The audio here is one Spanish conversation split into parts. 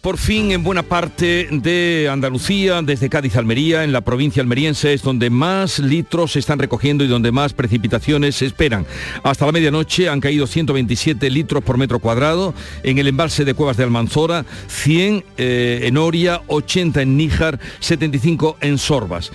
por fin en buena parte de Andalucía, desde Cádiz a Almería, en la provincia almeriense es donde más litros se están recogiendo y donde más precipitaciones se esperan. Hasta la medianoche han caído 127 litros por metro cuadrado en el embalse de Cuevas de Almanzora, 100 eh, en Oria, 80 en Níjar, 75 en Sorbas.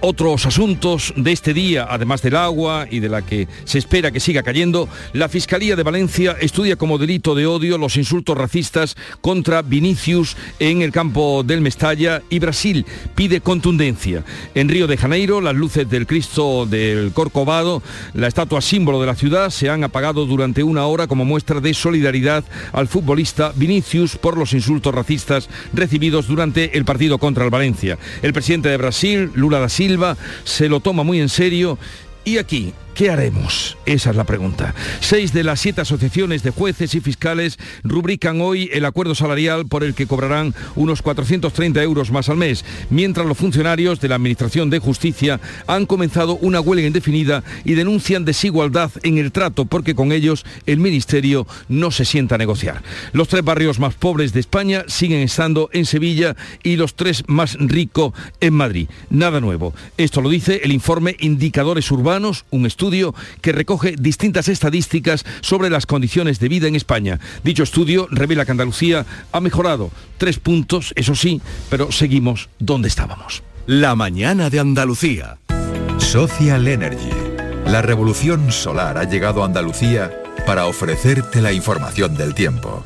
Otros asuntos de este día, además del agua y de la que se espera que siga cayendo, la Fiscalía de Valencia estudia como delito de odio los insultos racistas contra Vinicius en el campo del Mestalla y Brasil pide contundencia. En Río de Janeiro, las luces del Cristo del Corcovado, la estatua símbolo de la ciudad, se han apagado durante una hora como muestra de solidaridad al futbolista Vinicius por los insultos racistas recibidos durante el partido contra el Valencia. El presidente de Brasil, Lula da Silva, Silva se lo toma muy en serio. Y aquí ¿Qué haremos? Esa es la pregunta. Seis de las siete asociaciones de jueces y fiscales rubrican hoy el acuerdo salarial por el que cobrarán unos 430 euros más al mes, mientras los funcionarios de la Administración de Justicia han comenzado una huelga indefinida y denuncian desigualdad en el trato porque con ellos el Ministerio no se sienta a negociar. Los tres barrios más pobres de España siguen estando en Sevilla y los tres más ricos en Madrid. Nada nuevo. Esto lo dice el informe Indicadores Urbanos, un estudio que recoge distintas estadísticas sobre las condiciones de vida en España. Dicho estudio revela que Andalucía ha mejorado tres puntos, eso sí, pero seguimos donde estábamos. La mañana de Andalucía. Social Energy. La revolución solar ha llegado a Andalucía para ofrecerte la información del tiempo.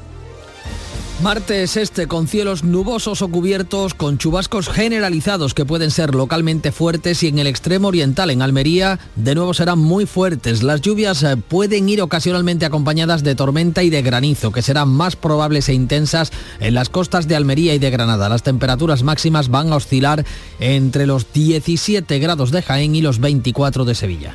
Martes este con cielos nubosos o cubiertos con chubascos generalizados que pueden ser localmente fuertes y en el extremo oriental, en Almería, de nuevo serán muy fuertes. Las lluvias eh, pueden ir ocasionalmente acompañadas de tormenta y de granizo, que serán más probables e intensas en las costas de Almería y de Granada. Las temperaturas máximas van a oscilar entre los 17 grados de Jaén y los 24 de Sevilla.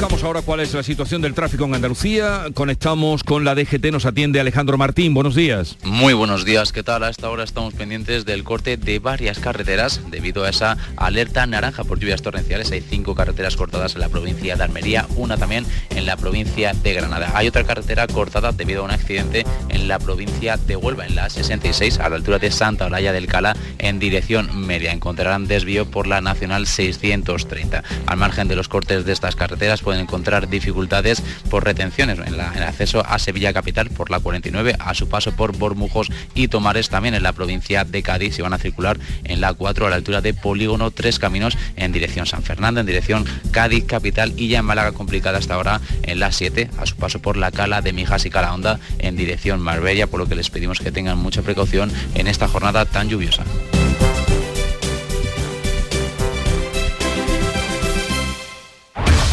Conozcamos ahora cuál es la situación del tráfico en Andalucía. Conectamos con la DGT, nos atiende Alejandro Martín. Buenos días. Muy buenos días, ¿qué tal? A esta hora estamos pendientes del corte de varias carreteras debido a esa alerta naranja por lluvias torrenciales. Hay cinco carreteras cortadas en la provincia de Almería, una también en la provincia de Granada. Hay otra carretera cortada debido a un accidente en la provincia de Huelva, en la 66, a la altura de Santa Olaya del Cala, en dirección media. Encontrarán desvío por la Nacional 630. Al margen de los cortes de estas carreteras, pueden encontrar dificultades por retenciones en, el acceso a Sevilla Capital por la 49, a su paso por Bormujos y Tomares también en la provincia de Cádiz y van a circular en la 4 a la altura de Polígono, tres caminos en dirección San Fernando, en dirección Cádiz Capital y ya en Málaga complicada hasta ahora en la 7, a su paso por la Cala de Mijas y Calahonda en dirección Marbella, por lo que les pedimos que tengan mucha precaución en esta jornada tan lluviosa.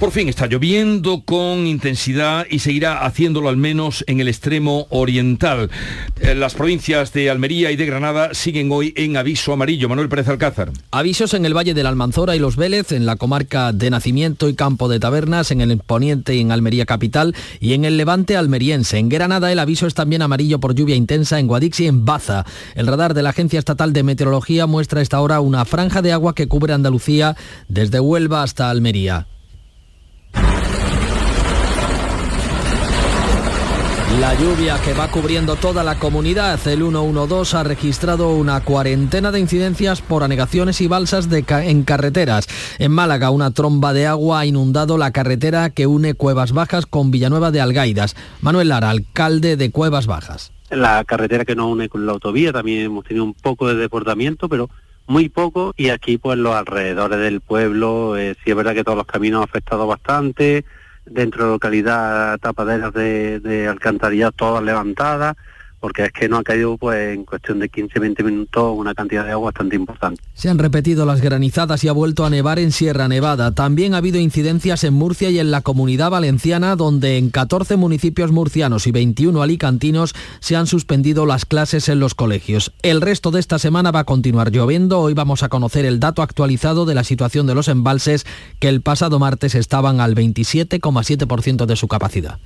Por fin está lloviendo con intensidad y seguirá haciéndolo al menos en el extremo oriental. Eh, las provincias de Almería y de Granada siguen hoy en aviso amarillo. Manuel Pérez Alcázar. Avisos en el Valle de la Almanzora y Los Vélez, en la comarca de Nacimiento y Campo de Tabernas, en el Poniente y en Almería Capital y en el Levante almeriense. En Granada el aviso es también amarillo por lluvia intensa en Guadix y en Baza. El radar de la Agencia Estatal de Meteorología muestra a esta hora una franja de agua que cubre Andalucía desde Huelva hasta Almería. La lluvia que va cubriendo toda la comunidad, el 112 ha registrado una cuarentena de incidencias por anegaciones y balsas en carreteras. En Málaga, una tromba de agua ha inundado la carretera que une Cuevas Bajas con Villanueva de Algaidas. Manuel Lara, alcalde de Cuevas Bajas. La carretera que nos une con la autovía también hemos tenido un poco de desbordamiento, pero muy poco y aquí pues los alrededores del pueblo, eh, sí es verdad que todos los caminos han afectado bastante, dentro de localidad tapaderas de, de alcantarilla todas levantadas, porque es que no ha caído pues en cuestión de 15-20 minutos una cantidad de agua bastante importante. Se han repetido las granizadas y ha vuelto a nevar en Sierra Nevada. También ha habido incidencias en Murcia y en la comunidad valenciana, donde en 14 municipios murcianos y 21 alicantinos se han suspendido las clases en los colegios. El resto de esta semana va a continuar lloviendo. Hoy vamos a conocer el dato actualizado de la situación de los embalses, que el pasado martes estaban al 27,7% de su capacidad.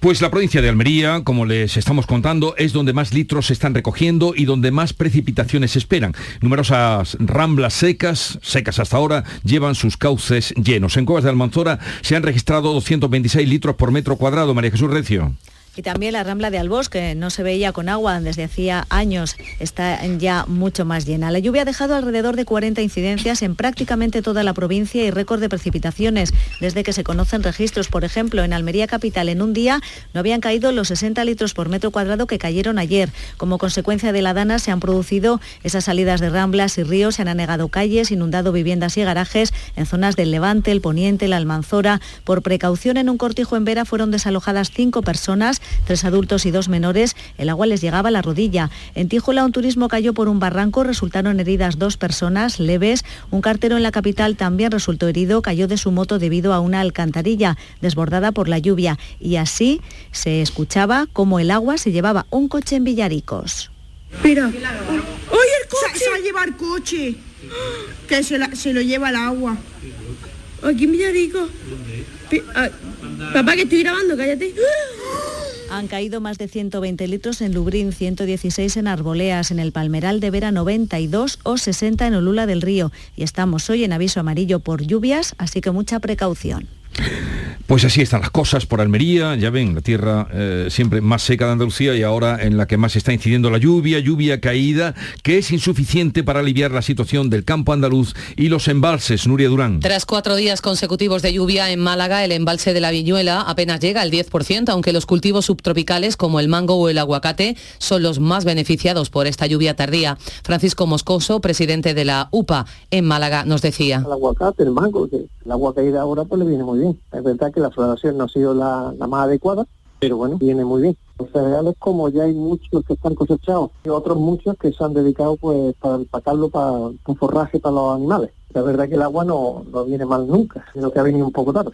Pues la provincia de Almería, como les estamos contando, es donde más litros se están recogiendo y donde más precipitaciones se esperan. Numerosas ramblas secas, secas hasta ahora, llevan sus cauces llenos. En Cuevas de Almanzora se han registrado 226 litros por metro cuadrado. María Jesús Recio. Y también la Rambla de Albos, que no se veía con agua desde hacía años, está ya mucho más llena. La lluvia ha dejado alrededor de 40 incidencias en prácticamente toda la provincia y récord de precipitaciones. Desde que se conocen registros, por ejemplo, en Almería Capital en un día no habían caído los 60 litros por metro cuadrado que cayeron ayer. Como consecuencia de la dana se han producido esas salidas de ramblas y ríos, se han anegado calles, inundado viviendas y garajes en zonas del Levante, el Poniente, la Almanzora. Por precaución en un cortijo en Vera fueron desalojadas cinco personas tres adultos y dos menores, el agua les llegaba a la rodilla. En Tíjola un turismo cayó por un barranco, resultaron heridas dos personas leves. Un cartero en la capital también resultó herido, cayó de su moto debido a una alcantarilla desbordada por la lluvia y así se escuchaba cómo el agua se llevaba un coche en Villaricos. Mira, ¡Oye, el coche! Se, va a llevar coche. Que se, lo lleva el agua. Aquí en Villarico. Ah, papá, que estoy grabando, cállate. Han caído más de 120 litros en Lubrín, 116 en Arboleas, en el Palmeral de Vera 92 o 60 en Olula del Río. Y estamos hoy en aviso amarillo por lluvias, así que mucha precaución. Pues así están las cosas por Almería, ya ven, la tierra eh, siempre más seca de Andalucía y ahora en la que más está incidiendo la lluvia, lluvia caída, que es insuficiente para aliviar la situación del campo andaluz y los embalses. Nuria Durán. Tras cuatro días consecutivos de lluvia en Málaga, el embalse de la Viñuela apenas llega al 10%, aunque los cultivos subtropicales como el mango o el aguacate son los más beneficiados por esta lluvia tardía. Francisco Moscoso, presidente de la UPA en Málaga, nos decía. El aguacate, el mango, que el agua caída ahora pues le viene muy bien. Es verdad que la floración no ha sido la, más adecuada, pero bueno, viene muy bien. Los cereales, como ya hay muchos que están cosechados y otros muchos que se han dedicado pues para empacarlo para un forraje para los animales. La verdad que el agua no, no viene mal nunca, sino que ha venido un poco tarde.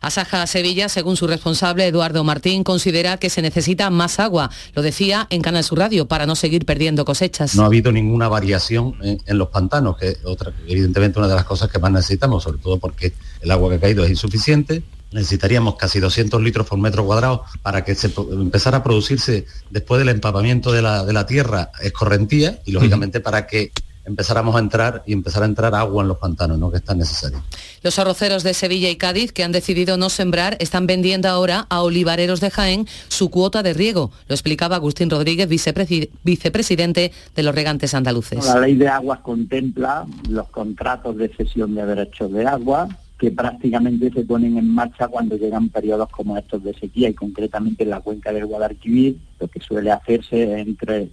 Asaja Sevilla, según su responsable Eduardo Martín, considera que se necesita más agua. Lo decía en Canal Sur Radio para no seguir perdiendo cosechas. No ha habido ninguna variación en, los pantanos, que es otra, evidentemente una de las cosas que más necesitamos, sobre todo porque el agua que ha caído es insuficiente. Necesitaríamos casi 200 litros por metro cuadrado para que se empezara a producirse después del empapamiento de la, de la tierra escorrentía y lógicamente para que empezáramos a entrar y empezar a entrar agua en los pantanos, ¿no? que es tan necesario. Los arroceros de Sevilla y Cádiz, que han decidido no sembrar, están vendiendo ahora a olivareros de Jaén su cuota de riego. Lo explicaba Agustín Rodríguez, vicepresidente de los regantes andaluces. La ley de aguas contempla los contratos de cesión de derechos de agua que prácticamente se ponen en marcha cuando llegan periodos como estos de sequía y concretamente en la cuenca del Guadalquivir, lo que suele hacerse entre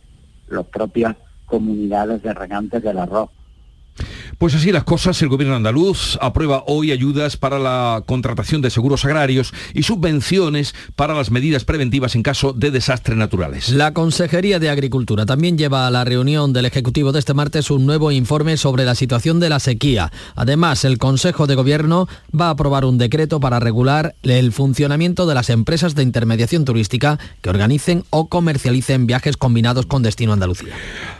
los propios comunidades de regantes del arroz. Pues así las cosas, el gobierno andaluz aprueba hoy ayudas para la contratación de seguros agrarios y subvenciones para las medidas preventivas en caso de desastres naturales. La Consejería de Agricultura también lleva a la reunión del Ejecutivo de este martes un nuevo informe sobre la situación de la sequía. Además, el Consejo de Gobierno va a aprobar un decreto para regular el funcionamiento de las empresas de intermediación turística que organicen o comercialicen viajes combinados con destino a Andalucía.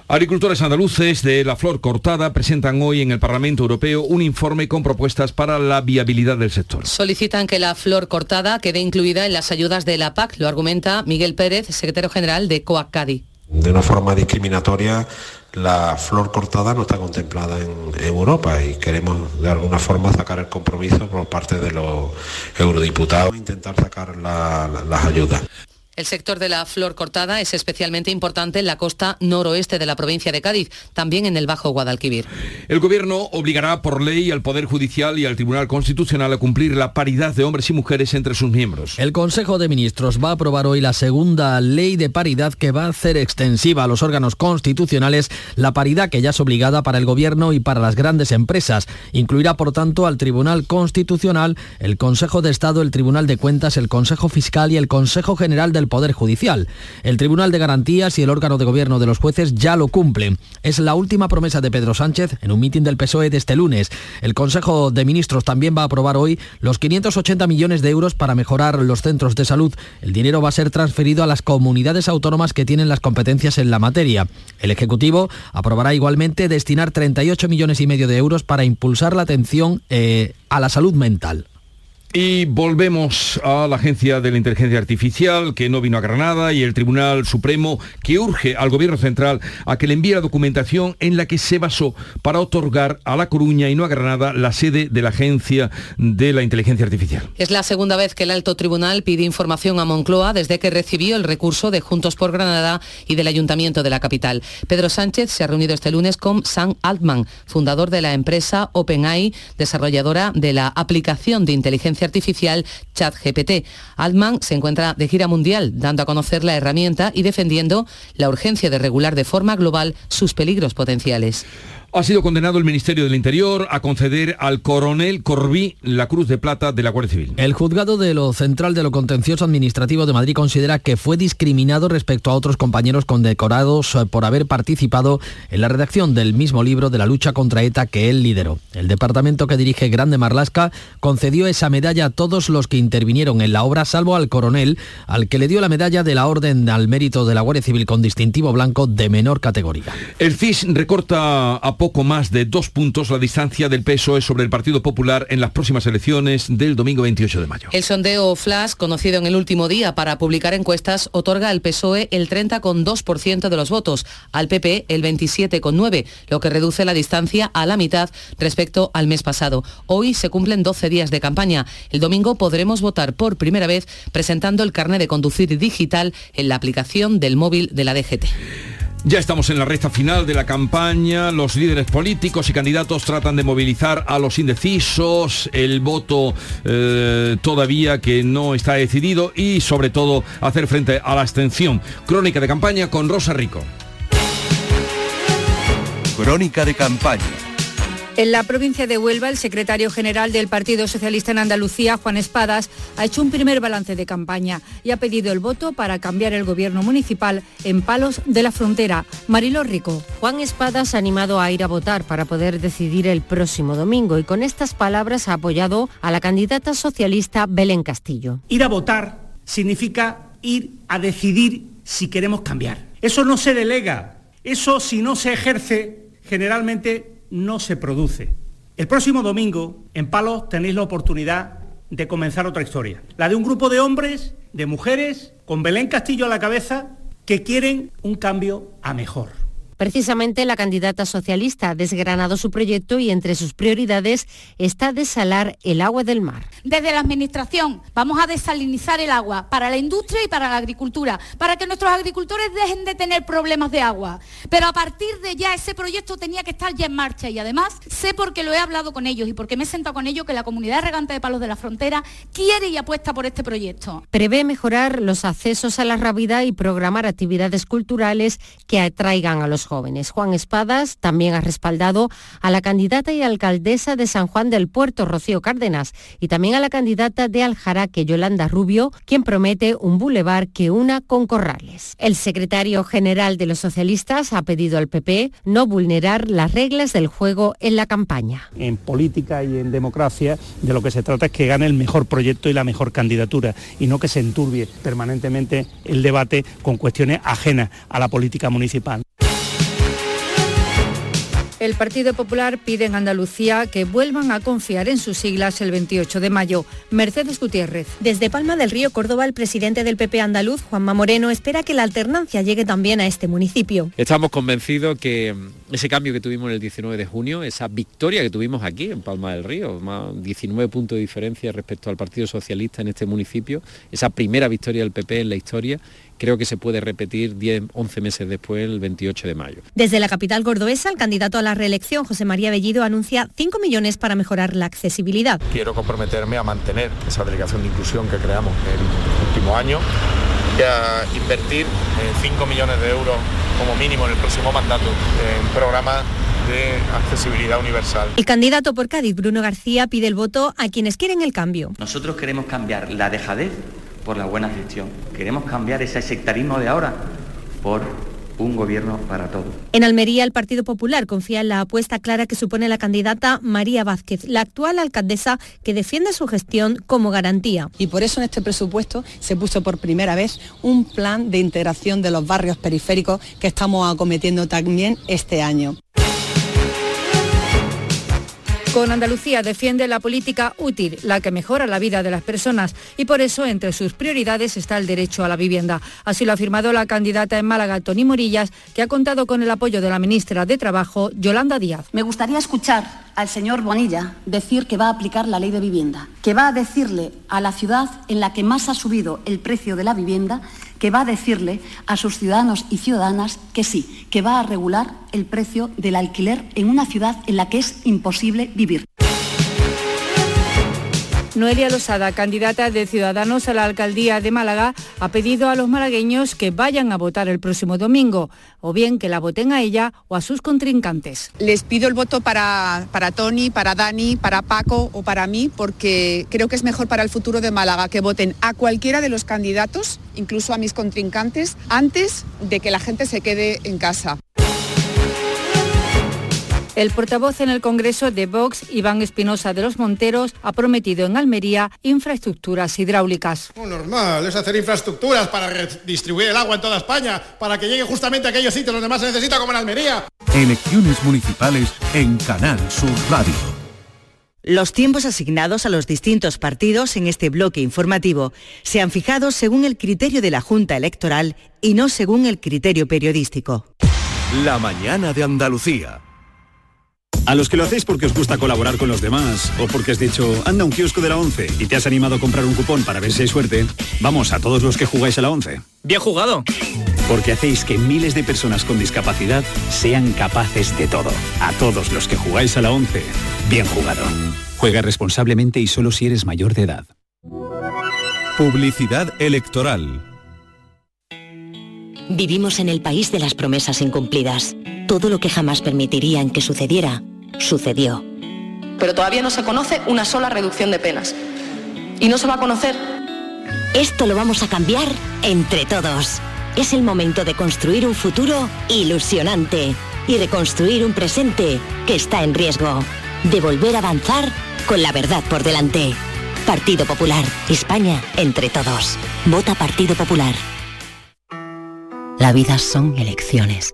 Agricultores andaluces de la flor cortada presentan hoy en el Parlamento Europeo un informe con propuestas para la viabilidad del sector. Solicitan que la flor cortada quede incluida en las ayudas de la PAC, lo argumenta Miguel Pérez, secretario general de COACADI. De una forma discriminatoria, la flor cortada no está contemplada en Europa y queremos de alguna forma sacar el compromiso por parte de los eurodiputados, intentar sacar las ayudas. El sector de la flor cortada es especialmente importante en la costa noroeste de la provincia de Cádiz, también en el Bajo Guadalquivir. El Gobierno obligará por ley al Poder Judicial y al Tribunal Constitucional a cumplir la paridad de hombres y mujeres entre sus miembros. El Consejo de Ministros va a aprobar hoy la segunda ley de paridad que va a hacer extensiva a los órganos constitucionales la paridad que ya es obligada para el Gobierno y para las grandes empresas. Incluirá, por tanto, al Tribunal Constitucional, el Consejo de Estado, el Tribunal de Cuentas, el Consejo Fiscal y el Consejo General del Poder Judicial. El Tribunal de Garantías y el órgano de gobierno de los jueces ya lo cumplen. Es la última promesa de Pedro Sánchez en un mitin del PSOE de este lunes. El Consejo de Ministros también va a aprobar hoy los 580 millones de euros para mejorar los centros de salud. El dinero va a ser transferido a las comunidades autónomas que tienen las competencias en la materia. El Ejecutivo aprobará igualmente destinar 38 millones y medio de euros para impulsar la atención eh, a la salud mental. Y volvemos a la Agencia de la Inteligencia Artificial, que no vino a Granada, y el Tribunal Supremo, que urge al Gobierno Central a que le envíe la documentación en la que se basó para otorgar a La Coruña y no a Granada la sede de la Agencia de la Inteligencia Artificial. Es la segunda vez que el alto tribunal pide información a Moncloa desde que recibió el recurso de Juntos por Granada y del Ayuntamiento de la capital. Pedro Sánchez se ha reunido este lunes con Sam Altman, fundador de la empresa OpenAI, desarrolladora de la aplicación de inteligencia artificial ChatGPT. Altman se encuentra de gira mundial, dando a conocer la herramienta y defendiendo la urgencia de regular de forma global sus peligros potenciales. Ha sido condenado el Ministerio del Interior a conceder al coronel Corbí la Cruz de Plata de la Guardia Civil. El juzgado de lo central de lo contencioso administrativo de Madrid considera que fue discriminado respecto a otros compañeros condecorados eh, por haber participado en la redacción del mismo libro de la lucha contra ETA que él lideró. El departamento que dirige Grande Marlasca concedió esa medalla a todos los que intervinieron en la obra, salvo al coronel, al que le dio la medalla de la Orden al Mérito de la Guardia Civil con distintivo blanco de menor categoría. El CIS recorta a poco más de dos puntos la distancia del PSOE sobre el Partido Popular en las próximas elecciones del domingo 28 de mayo. El sondeo Flash, conocido en el último día para publicar encuestas, otorga al PSOE el 30,2% de los votos, al PP el 27,9%, lo que reduce la distancia a la mitad respecto al mes pasado. Hoy se cumplen 12 días de campaña. El domingo podremos votar por primera vez presentando el carnet de conducir digital en la aplicación del móvil de la DGT. Ya estamos en la recta final de la campaña, los líderes políticos y candidatos tratan de movilizar a los indecisos, el voto eh, todavía que no está decidido y sobre todo hacer frente a la abstención. Crónica de campaña con Rosa Rico. Crónica de campaña. En la provincia de Huelva, el secretario general del Partido Socialista en Andalucía, Juan Espadas, ha hecho un primer balance de campaña y ha pedido el voto para cambiar el gobierno municipal en Palos de la Frontera. Marilo Rico. Juan Espadas ha animado a ir a votar para poder decidir el próximo domingo y con estas palabras ha apoyado a la candidata socialista Belén Castillo. Ir a votar significa ir a decidir si queremos cambiar. Eso no se delega, eso si no se ejerce generalmente no se produce. El próximo domingo, en Palos, tenéis la oportunidad de comenzar otra historia. La de un grupo de hombres, de mujeres, con Belén Castillo a la cabeza, que quieren un cambio a mejor. Precisamente la candidata socialista ha desgranado su proyecto y entre sus prioridades está desalar el agua del mar. Desde la Administración vamos a desalinizar el agua para la industria y para la agricultura, para que nuestros agricultores dejen de tener problemas de agua. Pero a partir de ya ese proyecto tenía que estar ya en marcha y además sé porque lo he hablado con ellos y porque me he sentado con ellos que la comunidad regante de Palos de la Frontera quiere y apuesta por este proyecto. Prevé mejorar los accesos a la rabida y programar actividades culturales que atraigan a los jóvenes. Juan Espadas también ha respaldado a la candidata y alcaldesa de San Juan del Puerto, Rocío Cárdenas, y también a la candidata de Aljaraque, Yolanda Rubio, quien promete un bulevar que una con Corrales. El secretario general de los socialistas ha pedido al PP no vulnerar las reglas del juego en la campaña. En política y en democracia de lo que se trata es que gane el mejor proyecto y la mejor candidatura y no que se enturbie permanentemente el debate con cuestiones ajenas a la política municipal. El Partido Popular pide en Andalucía que vuelvan a confiar en sus siglas el 28 de mayo. Mercedes Gutiérrez. Desde Palma del Río, Córdoba, el presidente del PP andaluz, Juanma Moreno, espera que la alternancia llegue también a este municipio. Estamos convencidos que ese cambio que tuvimos el 19 de junio, esa victoria que tuvimos aquí en Palma del Río, más 19 puntos de diferencia respecto al Partido Socialista en este municipio, esa primera victoria del PP en la historia, creo que se puede repetir 10, 11 meses después, el 28 de mayo. Desde la capital gordoesa, el candidato a la reelección, José María Bellido, anuncia 5 millones para mejorar la accesibilidad. Quiero comprometerme a mantener esa delegación de inclusión que creamos en el último año y a invertir 5 millones de euros como mínimo en el próximo mandato en programas de accesibilidad universal. El candidato por Cádiz, Bruno García, pide el voto a quienes quieren el cambio. Nosotros queremos cambiar la dejadez por la buena gestión. Queremos cambiar ese sectarismo de ahora por un gobierno para todos. En Almería, el Partido Popular confía en la apuesta clara que supone la candidata María Vázquez, la actual alcaldesa que defiende su gestión como garantía. Y por eso en este presupuesto se puso por primera vez un plan de integración de los barrios periféricos que estamos acometiendo también este año. Con Andalucía defiende la política útil, la que mejora la vida de las personas y por eso entre sus prioridades está el derecho a la vivienda. Así lo ha afirmado la candidata en Málaga, Tony Morillas, que ha contado con el apoyo de la ministra de Trabajo, Yolanda Díaz. Me gustaría escuchar al señor Bonilla decir que va a aplicar la ley de vivienda, que va a decirle a la ciudad en la que más ha subido el precio de la vivienda, que va a decirle a sus ciudadanos y ciudadanas que sí, que va a regular el precio del alquiler en una ciudad en la que es imposible vivir. Noelia Losada, candidata de Ciudadanos a la alcaldía de Málaga, ha pedido a los malagueños que vayan a votar el próximo domingo, o bien que la voten a ella o a sus contrincantes. Les pido el voto para, para Tony, para Dani, para Paco o para mí, porque creo que es mejor para el futuro de Málaga que voten a cualquiera de los candidatos, incluso a mis contrincantes, antes de que la gente se quede en casa. El portavoz en el Congreso de Vox, Iván Espinosa de los Monteros, ha prometido en Almería infraestructuras hidráulicas. Muy normal, es hacer infraestructuras para redistribuir el agua en toda España, para que llegue justamente a aquellos sitios donde más se necesita, como en Almería. Elecciones municipales en Canal Sur Radio. Los tiempos asignados a los distintos partidos en este bloque informativo se han fijado según el criterio de la Junta Electoral y no según el criterio periodístico. La mañana de Andalucía. A los que lo hacéis porque os gusta colaborar con los demás o porque has dicho, anda un kiosco de la 11 y te has animado a comprar un cupón para ver si hay suerte, vamos a todos los que jugáis a la 11. Bien jugado. Porque hacéis que miles de personas con discapacidad sean capaces de todo. A todos los que jugáis a la 11, bien jugado. Juega responsablemente y solo si eres mayor de edad. Publicidad electoral. Vivimos en el país de las promesas incumplidas. Todo lo que jamás permitirían que sucediera, sucedió. Pero todavía no se conoce una sola reducción de penas. Y no se va a conocer. Esto lo vamos a cambiar entre todos. Es el momento de construir un futuro ilusionante y reconstruir un presente que está en riesgo. De volver a avanzar con la verdad por delante. Partido Popular. España entre todos. Vota Partido Popular. La vida son elecciones.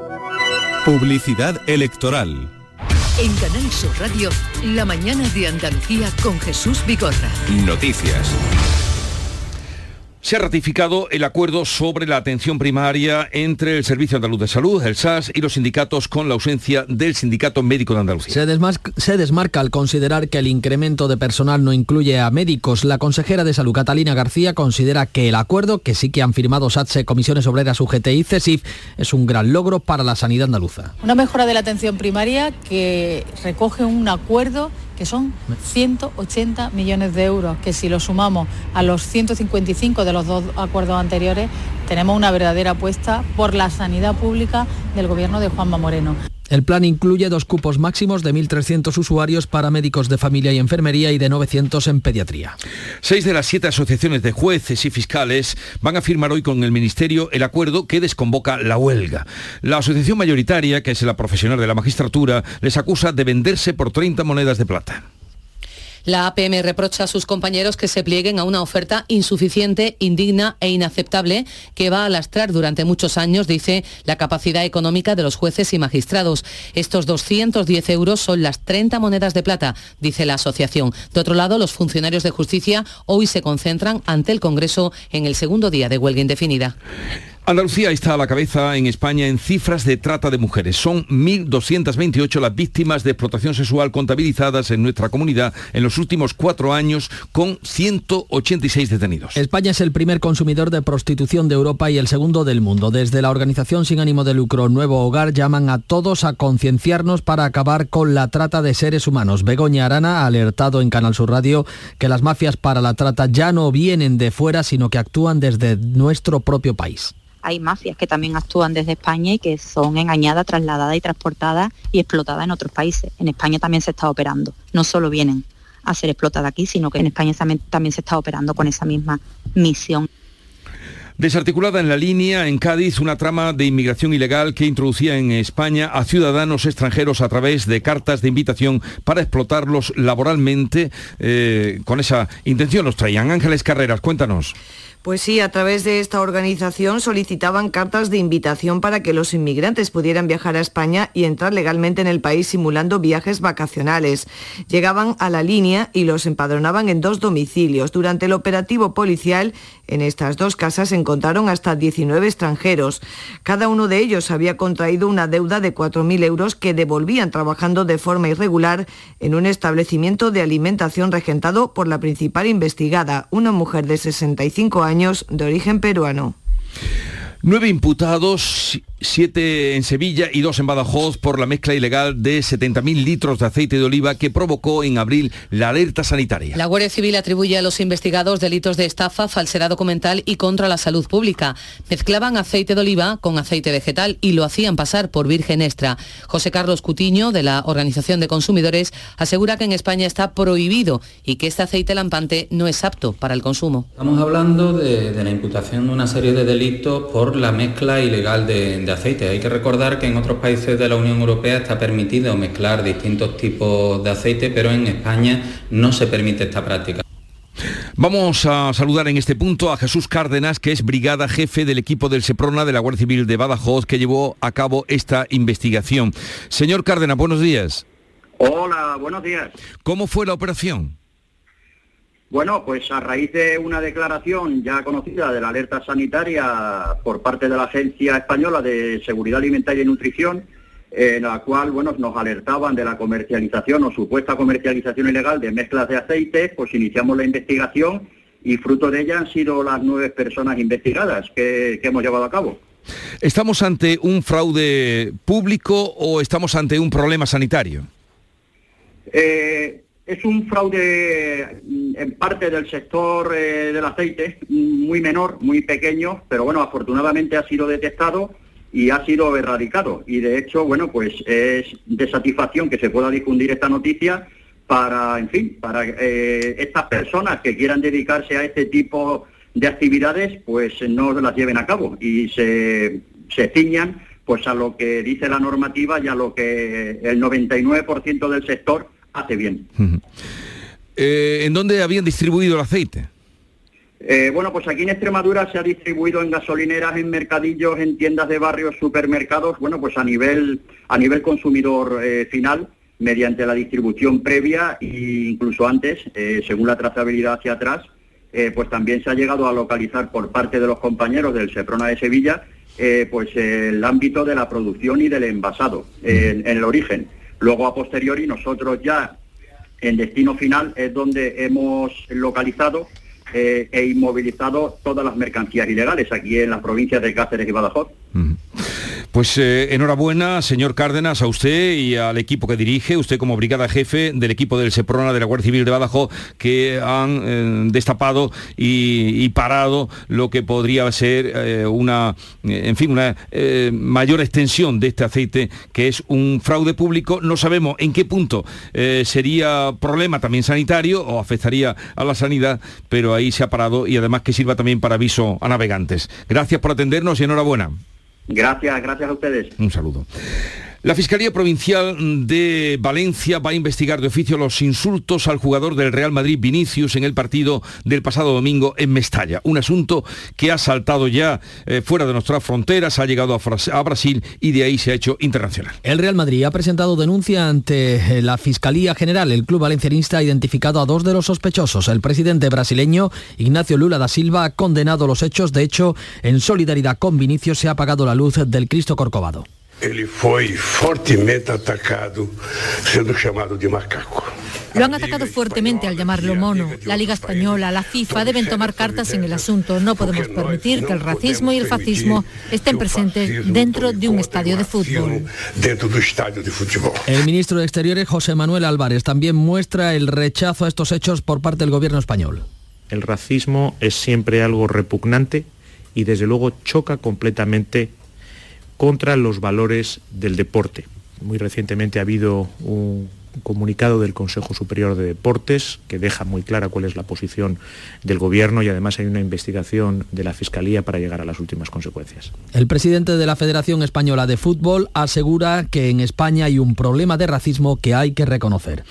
Publicidad electoral. En Canal Sur Radio, la mañana de Andalucía con Jesús Vigorra. Noticias. Se ha ratificado el acuerdo sobre la atención primaria entre el Servicio Andaluz de Salud, el SAS, y los sindicatos con la ausencia del Sindicato Médico de Andalucía. Se, desmarca, se desmarca al considerar que el incremento de personal no incluye a médicos. La consejera de Salud, Catalina García, considera que el acuerdo, que sí que han firmado SATSE, Comisiones Obreras, UGT y CESIF, es un gran logro para la sanidad andaluza. Una mejora de la atención primaria que recoge un acuerdo que son 180 millones de euros, que si lo sumamos a los 155 de los dos acuerdos anteriores, tenemos una verdadera apuesta por la sanidad pública del gobierno de Juanma Moreno. El plan incluye dos cupos máximos de 1.300 usuarios para médicos de familia y enfermería y de 900 en pediatría. Seis de las siete asociaciones de jueces y fiscales van a firmar hoy con el Ministerio el acuerdo que desconvoca la huelga. La asociación mayoritaria, que es la profesional de la magistratura, les acusa de venderse por 30 monedas de plata. La APM reprocha a sus compañeros que se plieguen a una oferta insuficiente, indigna e inaceptable que va a lastrar durante muchos años, dice, la capacidad económica de los jueces y magistrados. Estos 210 euros son las 30 monedas de plata, dice la asociación. De otro lado, los funcionarios de justicia hoy se concentran ante el Congreso en el segundo día de huelga indefinida. Andalucía está a la cabeza en España en cifras de trata de mujeres. Son 1.228 las víctimas de explotación sexual contabilizadas en nuestra comunidad en los últimos cuatro años, con 186 detenidos. España es el primer consumidor de prostitución de Europa y el segundo del mundo. Desde la organización sin ánimo de lucro Nuevo Hogar llaman a todos a concienciarnos para acabar con la trata de seres humanos. Begoña Arana ha alertado en Canal Sur Radio que las mafias para la trata ya no vienen de fuera, sino que actúan desde nuestro propio país hay mafias que también actúan desde España y que son engañadas, trasladadas y transportadas y explotadas en otros países. En España también se está operando. No solo vienen a ser explotadas aquí, sino que en España también, se está operando con esa misma misión. Desarticulada en la línea, en Cádiz, una trama de inmigración ilegal que introducía en España a ciudadanos extranjeros a través de cartas de invitación para explotarlos laboralmente. Eh, con esa intención los traían. Ángeles Carreras, cuéntanos. Pues sí, a través de esta organización solicitaban cartas de invitación para que los inmigrantes pudieran viajar a España y entrar legalmente en el país simulando viajes vacacionales. Llegaban a la línea y los empadronaban en dos domicilios. Durante el operativo policial, en estas dos casas encontraron hasta 19 extranjeros. Cada uno de ellos había contraído una deuda de 4.000 euros que devolvían trabajando de forma irregular en un establecimiento de alimentación regentado por la principal investigada, una mujer de 65 años de origen peruano. Nueve imputados, siete en Sevilla y dos en Badajoz por la mezcla ilegal de 70.000 litros de aceite de oliva que provocó en abril la alerta sanitaria. La Guardia Civil atribuye a los investigados delitos de estafa, falsedad documental y contra la salud pública. Mezclaban aceite de oliva con aceite vegetal y lo hacían pasar por virgen extra. José Carlos Cutiño, de la Organización de Consumidores, asegura que en España está prohibido y que este aceite lampante no es apto para el consumo. Estamos hablando de, la imputación de una serie de delitos por la mezcla ilegal de aceite. Hay que recordar que en otros países de la Unión Europea está permitido mezclar distintos tipos de aceite, pero en España no se permite esta práctica. Vamos a saludar en este punto a Jesús Cárdenas, que es brigada jefe del equipo del SEPRONA de la Guardia Civil de Badajoz, que llevó a cabo esta investigación. Señor Cárdenas, buenos días. Hola, buenos días. ¿Cómo fue la operación? Bueno, pues a raíz de una declaración ya conocida de la alerta sanitaria por parte de la Agencia Española de Seguridad Alimentaria y Nutrición, en la cual bueno, nos alertaban de la comercialización o supuesta comercialización ilegal de mezclas de aceite, pues iniciamos la investigación y fruto de ella han sido las nueve personas investigadas que, hemos llevado a cabo. ¿Estamos ante un fraude público o estamos ante un problema sanitario? Eh, es un fraude mm, en parte del sector eh, del aceite, mm, muy menor, muy pequeño, pero bueno, afortunadamente ha sido detectado y ha sido erradicado. Y de hecho, bueno, pues es de satisfacción que se pueda difundir esta noticia para, en fin, para eh, estas personas que quieran dedicarse a este tipo de actividades, pues no las lleven a cabo y se, se ciñan pues a lo que dice la normativa y a lo que el 99% del sector hace bien. Eh, ¿En dónde habían distribuido el aceite? Eh, bueno, pues aquí en Extremadura se ha distribuido en gasolineras, en mercadillos, en tiendas de barrios, supermercados, bueno, pues a nivel, a nivel consumidor eh, final, mediante la distribución previa e incluso antes, según la trazabilidad hacia atrás, pues también se ha llegado a localizar por parte de los compañeros del Seprona de Sevilla, pues el ámbito de la producción y del envasado, en el origen. Luego, a posteriori, nosotros ya en destino final es donde hemos localizado eh, e inmovilizado todas las mercancías ilegales aquí en las provincias de Cáceres y Badajoz. Pues eh, enhorabuena, señor Cárdenas, a usted y al equipo que dirige, usted como brigada jefe del equipo del Seprona de la Guardia Civil de Badajoz, que han eh, destapado y, parado lo que podría ser eh, una, en fin, una mayor extensión de este aceite, que es un fraude público. No sabemos en qué punto sería problema también sanitario o afectaría a la sanidad, pero ahí se ha parado y además que sirva también para aviso a navegantes. Gracias por atendernos y enhorabuena. Gracias, gracias a ustedes. Un saludo. La Fiscalía Provincial de Valencia va a investigar de oficio los insultos al jugador del Real Madrid Vinicius en el partido del pasado domingo en Mestalla. Un asunto que ha saltado ya eh, fuera de nuestras fronteras, ha llegado a, Brasil y de ahí se ha hecho internacional. El Real Madrid ha presentado denuncia ante eh, la Fiscalía General. El club valencianista ha identificado a dos de los sospechosos. El presidente brasileño Ignacio Lula da Silva ha condenado los hechos. De hecho, en solidaridad con Vinicius se ha apagado la luz del Cristo Corcovado. Él fue fuertemente atacado siendo llamado de macaco. Lo han atacado fuertemente al llamarlo mono. La Liga Española, la FIFA deben tomar cartas en el asunto. No podemos permitir que el racismo y el fascismo estén presentes dentro de un estadio de fútbol. El ministro de Exteriores, José Manuel Álvarez, también muestra el rechazo a estos hechos por parte del gobierno español. El racismo es siempre algo repugnante y desde luego choca completamente contra los valores del deporte. Muy recientemente ha habido un comunicado del Consejo Superior de Deportes que deja muy clara cuál es la posición del Gobierno y además hay una investigación de la Fiscalía para llegar a las últimas consecuencias. El presidente de la Federación Española de Fútbol asegura que en España hay un problema de racismo que hay que reconocer.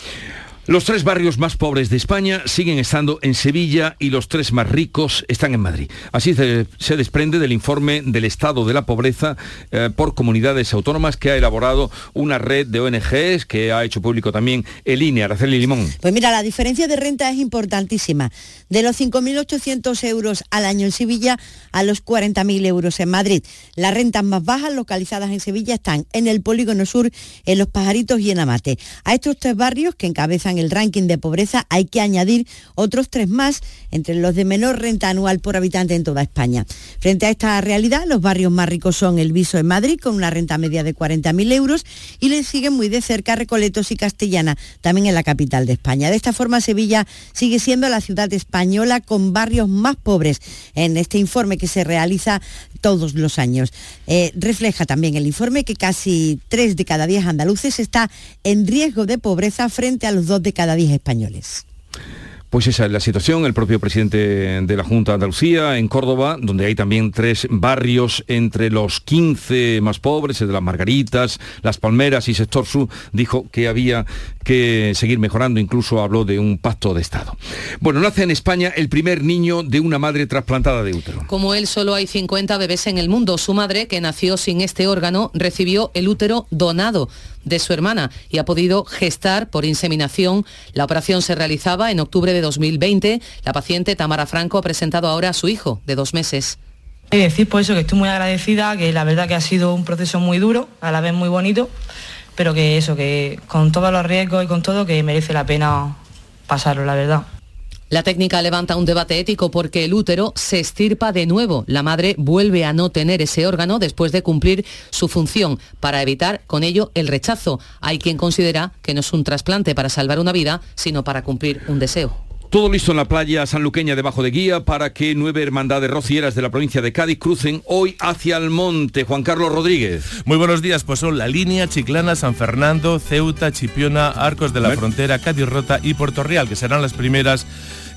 Los tres barrios más pobres de España siguen estando en Sevilla y los tres más ricos están en Madrid. Así se, desprende del informe del estado de la pobreza eh, por comunidades autónomas que ha elaborado una red de ONGs que ha hecho público también el INE, Araceli Limón. Pues mira, la diferencia de renta es importantísima. De los 5.800 euros al año en Sevilla a los 40.000 euros en Madrid. Las rentas más bajas localizadas en Sevilla están en el Polígono Sur, en Los Pajaritos y en Amate. A estos tres barrios que encabezan en el ranking de pobreza, hay que añadir otros tres más entre los de menor renta anual por habitante en toda España. Frente a esta realidad, los barrios más ricos son el Viso en Madrid, con una renta media de 40.000 euros, y le siguen muy de cerca Recoletos y Castellana, también en la capital de España. De esta forma, Sevilla sigue siendo la ciudad española con barrios más pobres en este informe que se realiza todos los años. Eh, refleja también el informe que casi tres de cada diez andaluces está en riesgo de pobreza frente a los dos de cada diez españoles. Pues esa es la situación. El propio presidente de la Junta de Andalucía, en Córdoba, donde hay también tres barrios entre los 15 más pobres, el de las Margaritas, las Palmeras y Sector Sur, dijo que había que seguir mejorando. Incluso habló de un pacto de Estado. Bueno, nace en España el primer niño de una madre trasplantada de útero. Como él, solo hay 50 bebés en el mundo. Su madre, que nació sin este órgano, recibió el útero donado de su hermana y ha podido gestar por inseminación. La operación se realizaba en octubre de 2020. La paciente Tamara Franco ha presentado ahora a su hijo de dos meses. Y decir por eso que estoy muy agradecida, que la verdad que ha sido un proceso muy duro, a la vez muy bonito, pero que eso, que con todos los riesgos y con todo, que merece la pena pasarlo, la verdad. La técnica levanta un debate ético porque el útero se estirpa de nuevo. La madre vuelve a no tener ese órgano después de cumplir su función para evitar con ello el rechazo. Hay quien considera que no es un trasplante para salvar una vida, sino para cumplir un deseo. Todo listo en la playa sanluqueña debajo de guía para que nueve hermandades rocieras de la provincia de Cádiz crucen hoy hacia el monte. Juan Carlos Rodríguez. Muy buenos días, pues son la línea Chiclana, San Fernando, Ceuta, Chipiona, Arcos de la Frontera, Cádiz Rota y Puerto Real, que serán las primeras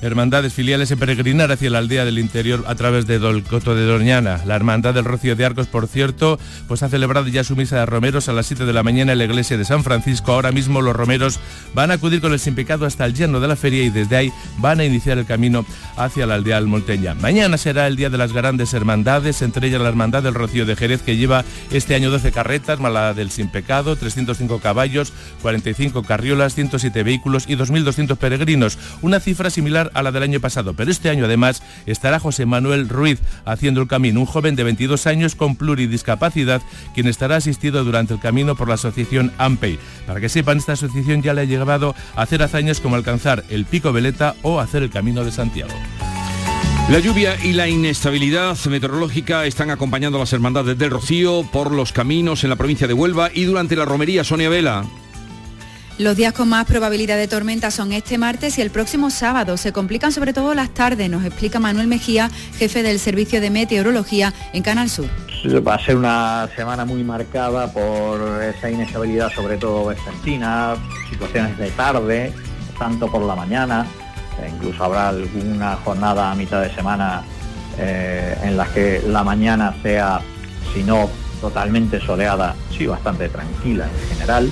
hermandades filiales en peregrinar hacia la aldea del interior a través de Dolcoto de Doñana. La Hermandad del Rocío de Arcos, por cierto, pues ha celebrado ya su misa de romeros a las 7 de la mañana en la iglesia de San Francisco. Ahora mismo los romeros van a acudir con el sin pecado hasta el llano de la feria y desde ahí van a iniciar el camino hacia la aldea almolteña. Mañana será el día de las grandes hermandades, entre ellas la Hermandad del Rocío de Jerez, que lleva este año 12 carretas, más la del sin pecado, 305 caballos, 45 carriolas, 107 vehículos y 2.200 peregrinos. Una cifra similar a la del año pasado, pero este año además estará José Manuel Ruiz haciendo el camino, un joven de 22 años con pluridiscapacidad, quien estará asistido durante el camino por la asociación AMPEI. Para que sepan, esta asociación ya le ha llevado a hacer hazañas como alcanzar el Pico Veleta o hacer el Camino de Santiago. La lluvia y la inestabilidad meteorológica están acompañando a las hermandades del Rocío por los caminos en la provincia de Huelva y durante la romería Sonia Vela. Los días con más probabilidad de tormenta son este martes y el próximo sábado. Se complican sobre todo las tardes, nos explica Manuel Mejía, jefe del Servicio de Meteorología en Canal Sur. Va a ser una semana muy marcada por esa inestabilidad, sobre todo vespertina, situaciones de tarde, tanto por la mañana, e incluso habrá alguna jornada a mitad de semana eh, en las que la mañana sea, si no totalmente soleada, sí bastante tranquila en general.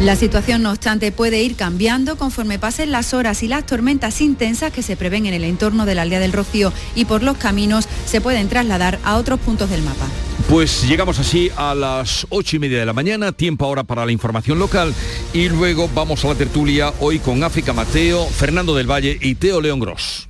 La situación, no obstante, puede ir cambiando conforme pasen las horas y las tormentas intensas que se prevén en el entorno de la aldea del Rocío y por los caminos se pueden trasladar a otros puntos del mapa. Pues llegamos así a las ocho y media de la mañana, tiempo ahora para la información local y luego vamos a la tertulia hoy con África Mateo, Fernando del Valle y Teo León Gross.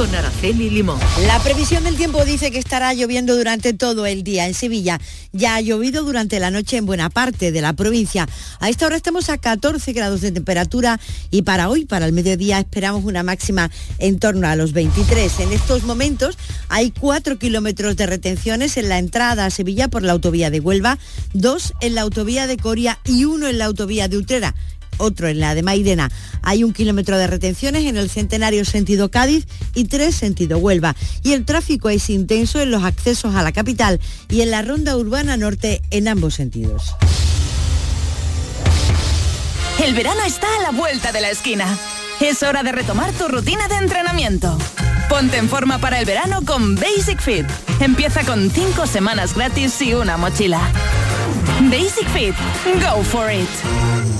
Con Araceli Limón. La previsión del tiempo dice que estará lloviendo durante todo el día en Sevilla. Ya ha llovido durante la noche en buena parte de la provincia. A esta hora estamos a 14 grados de temperatura y para hoy, para el mediodía, esperamos una máxima en torno a los 23. En estos momentos hay 4 kilómetros de retenciones en la entrada a Sevilla por la autovía de Huelva, 2 en la autovía de Coria y 1 en la autovía de Utrera otro en la de Mairena. Hay un kilómetro de retenciones en el centenario sentido Cádiz y tres sentido Huelva. Y el tráfico es intenso en los accesos a la capital y en la ronda urbana norte en ambos sentidos. El verano está a la vuelta de la esquina. Es hora de retomar tu rutina de entrenamiento. Ponte en forma para el verano con Basic Fit. Empieza con cinco semanas gratis y una mochila. Basic Fit. Go for it.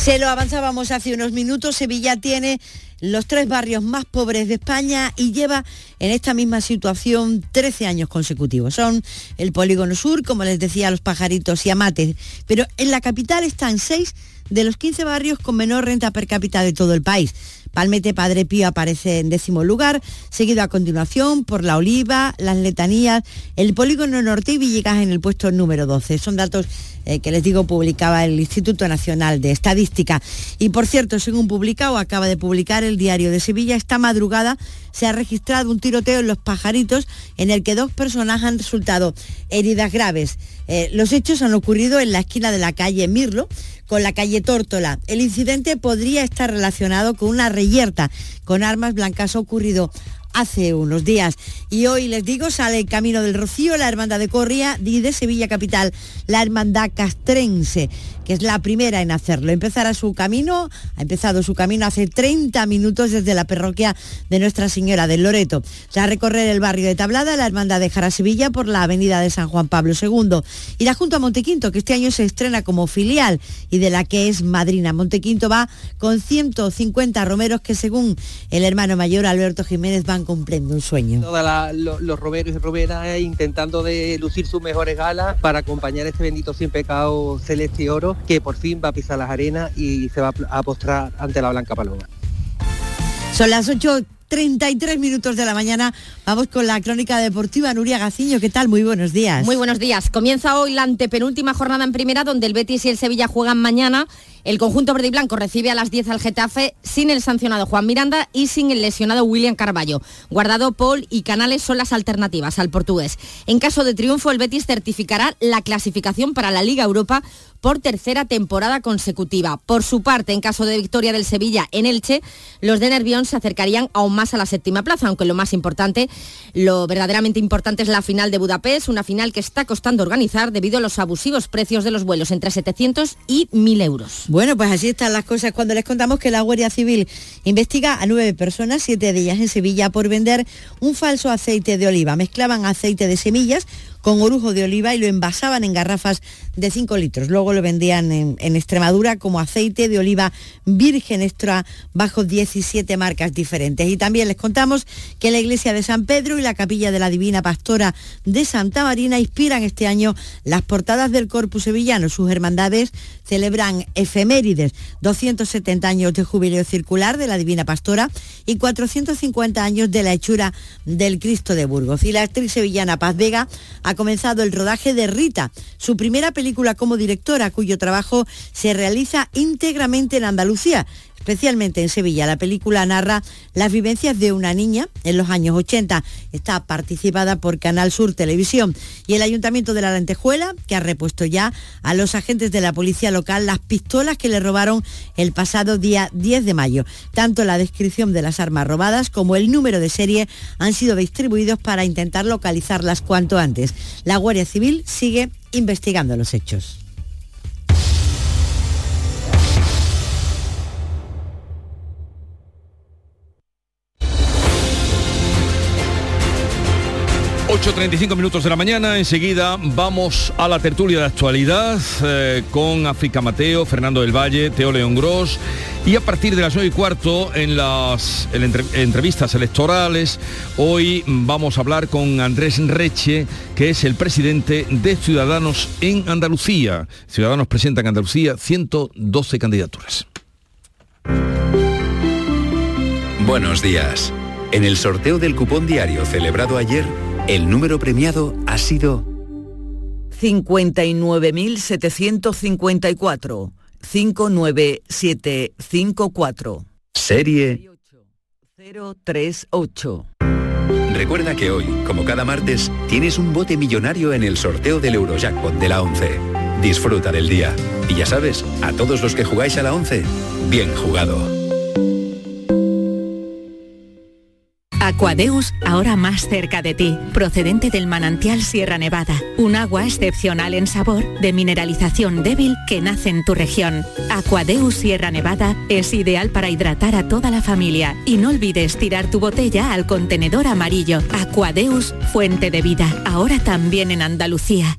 Se lo avanzábamos hace unos minutos. Sevilla tiene los tres barrios más pobres de España y lleva en esta misma situación 13 años consecutivos. Son el Polígono Sur, como les decía, los pajaritos y amates. Pero en la capital están seis de los 15 barrios con menor renta per cápita de todo el país. Palmete Padre Pío aparece en décimo lugar, seguido a continuación por La Oliva, Las Letanías, el Polígono Norte y Villegas en el puesto número 12. Son datos eh, que les digo publicaba el Instituto Nacional de Estadística. Y por cierto, según publicado, acaba de publicar el Diario de Sevilla, esta madrugada se ha registrado un tiroteo en Los Pajaritos en el que dos personas han resultado heridas graves. Eh, los hechos han ocurrido en la esquina de la calle Mirlo con la calle Tórtola. El incidente podría estar relacionado con una reyerta con armas blancas ocurrido hace unos días. Y hoy les digo, sale el Camino del Rocío, la Hermandad de Corria de Sevilla Capital, la Hermandad Castrense, que es la primera en hacerlo. Empezará su camino, ha empezado su camino hace 30 minutos desde la parroquia de Nuestra Señora del Loreto. Va a recorrer el barrio de Tablada, la Hermandad dejará Sevilla por la avenida de San Juan Pablo II. Y la Junta Montequinto, que este año se estrena como filial y de la que es madrina. Montequinto va con 150 romeros que según el hermano mayor Alberto Jiménez van cumpliendo un sueño. Todos los romeros y romeras intentando de lucir sus mejores galas para acompañar este bendito sin pecado celeste y oro que por fin va a pisar las arenas y se va a postrar ante la Blanca Paloma. Son las 8 33 minutos de la mañana. Vamos con la crónica deportiva. Nuria Gaciño, ¿qué tal? Muy buenos días. Muy buenos días. Comienza hoy la antepenúltima jornada en primera, donde el Betis y el Sevilla juegan mañana. El conjunto verde y blanco recibe a las 10 al Getafe sin el sancionado Juan Miranda y sin el lesionado William Carballo. Guardado, Paul y Canales son las alternativas al portugués. En caso de triunfo, el Betis certificará la clasificación para la Liga Europa por tercera temporada consecutiva. Por su parte, en caso de victoria del Sevilla en Elche, los de Nervión se acercarían aún más a la séptima plaza, aunque lo más importante, lo verdaderamente importante es la final de Budapest, una final que está costando organizar debido a los abusivos precios de los vuelos entre 700 y 1000 euros. Bueno, pues así están las cosas cuando les contamos que la Guardia Civil investiga a nueve personas, siete de ellas en Sevilla, por vender un falso aceite de oliva. Mezclaban aceite de semillas con orujo de oliva y lo envasaban en garrafas de 5 litros. Luego lo vendían en, Extremadura como aceite de oliva virgen extra bajo 17 marcas diferentes. Y también les contamos que la iglesia de San Pedro y la capilla de la Divina Pastora de Santa Marina inspiran este año las portadas del Corpus Sevillano. Sus hermandades celebran efemérides, 270 años de jubileo circular de la Divina Pastora y 450 años de la hechura del Cristo de Burgos. Y la actriz sevillana Paz Vega ha comenzado el rodaje de Rita, su primera película como directora, cuyo trabajo se realiza íntegramente en Andalucía especialmente en Sevilla. La película narra las vivencias de una niña en los años 80. Está participada por Canal Sur Televisión y el Ayuntamiento de la Lentejuela, que ha repuesto ya a los agentes de la policía local las pistolas que le robaron el pasado día 10 de mayo. Tanto la descripción de las armas robadas como el número de serie han sido distribuidos para intentar localizarlas cuanto antes. La Guardia Civil sigue investigando los hechos. 8.35 minutos de la mañana, enseguida vamos a la tertulia de actualidad eh, con África Mateo, Fernando del Valle, Teo León Gros y a partir de las 9 y cuarto en las en entre- entrevistas electorales hoy vamos a hablar con Andrés Reche, que es el presidente de Ciudadanos en Andalucía. Ciudadanos presenta en Andalucía 112 candidaturas. Buenos días. En el sorteo del cupón diario celebrado ayer, el número premiado ha sido 59.754. 59754. serie. 038. Recuerda que hoy, como cada martes, tienes un bote millonario en el sorteo del Eurojackpot de la 11. Disfruta del día. Y ya sabes, a todos los que jugáis a la 11, bien jugado. Aquadeus, ahora más cerca de ti, procedente del manantial Sierra Nevada, un agua excepcional en sabor, de mineralización débil que nace en tu región. Aquadeus Sierra Nevada es ideal para hidratar a toda la familia y no olvides tirar tu botella al contenedor amarillo. Aquadeus, fuente de vida, ahora también en Andalucía.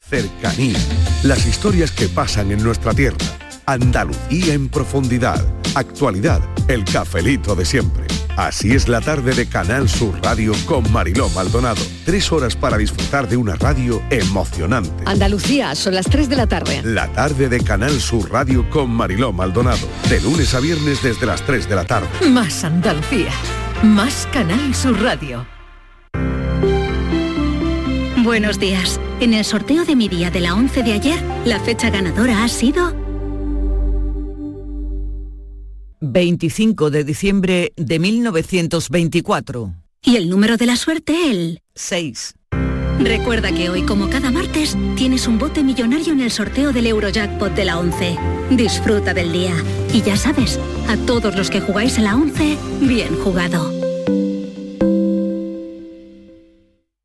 Cercanía. Las historias que pasan en nuestra tierra. Andalucía en profundidad. Actualidad. El cafelito de siempre. Así es la tarde de Canal Sur Radio con Mariló Maldonado. Tres horas para disfrutar de una radio emocionante. Andalucía, son las 3 de la tarde. La tarde de Canal Sur Radio con Mariló Maldonado. De lunes a viernes desde las 3 de la tarde. Más Andalucía. Más Canal Sur Radio. Buenos días. En el sorteo de mi día de la 11 de ayer, la fecha ganadora ha sido 25 de diciembre de 1924. y el número de la suerte el 6. Recuerda que hoy, como cada martes, tienes un bote millonario en el sorteo del Eurojackpot de la 11. Disfruta del día. Y ya sabes, a todos los que jugáis a la 11, bien jugado.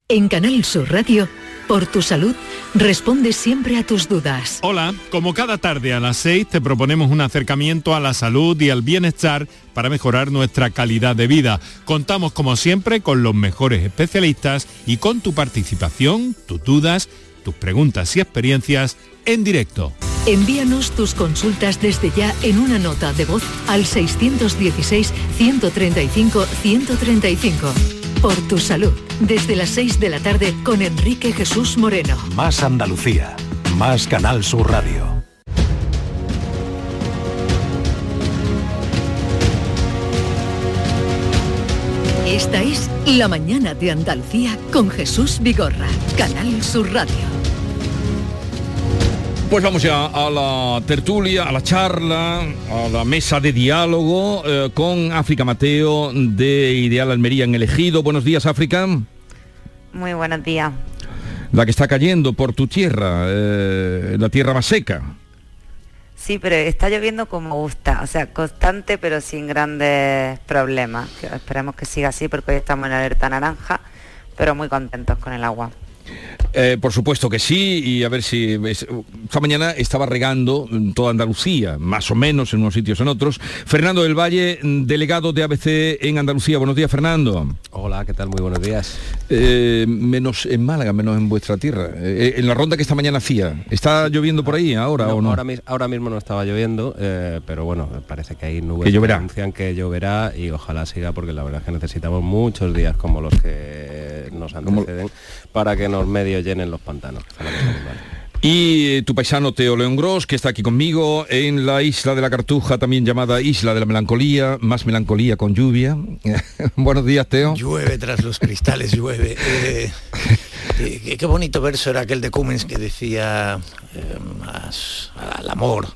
En Canal Sur Radio, por tu salud, responde siempre a tus dudas. Hola, como cada tarde a las 6 te proponemos un acercamiento a la salud y al bienestar para mejorar nuestra calidad de vida. Contamos como siempre con los mejores especialistas y con tu participación, tus dudas, tus preguntas y experiencias en directo. Envíanos tus consultas desde ya en una nota de voz al 616-135-135. Por tu salud, desde las 6 de la tarde con Enrique Jesús Moreno. Más Andalucía, más Canal Sur Radio. Esta es La Mañana de Andalucía con Jesús Vigorra, Canal Sur Radio. Pues vamos ya a la tertulia, a la charla, a la mesa de diálogo eh, con África Mateo de Ideal Almería en el Ejido. Buenos días, África. Muy buenos días. La que está cayendo por tu tierra, eh, la tierra más seca. Sí, pero está lloviendo como gusta, o sea, constante pero sin grandes problemas. Esperemos que siga así porque hoy estamos en alerta naranja, pero muy contentos con el agua. Eh, por supuesto que sí, y a ver si... Esta mañana estaba regando toda Andalucía, más o menos en unos sitios en otros. Fernando del Valle, delegado de ABC en Andalucía. Buenos días, Fernando. Hola, ¿qué tal? Muy buenos días. Eh, menos en Málaga, menos en vuestra tierra. Eh, en la ronda que esta mañana hacía, ¿está lloviendo por ahí ahora o no? Ahora, ahora mismo no estaba lloviendo, pero bueno, parece que hay nubes que, lloverá. anuncian que lloverá y ojalá siga porque la verdad es que necesitamos muchos días como los que nos anteceden para que nos medio llenen los pantanos. Y eh, tu paisano Teo León Gros, que está aquí conmigo en la isla de la Cartuja, también llamada Isla de la Melancolía, más melancolía con lluvia. Buenos días, Teo. Llueve tras los cristales, llueve. Eh, eh, qué, bonito verso era aquel de Cummins que decía más al amor.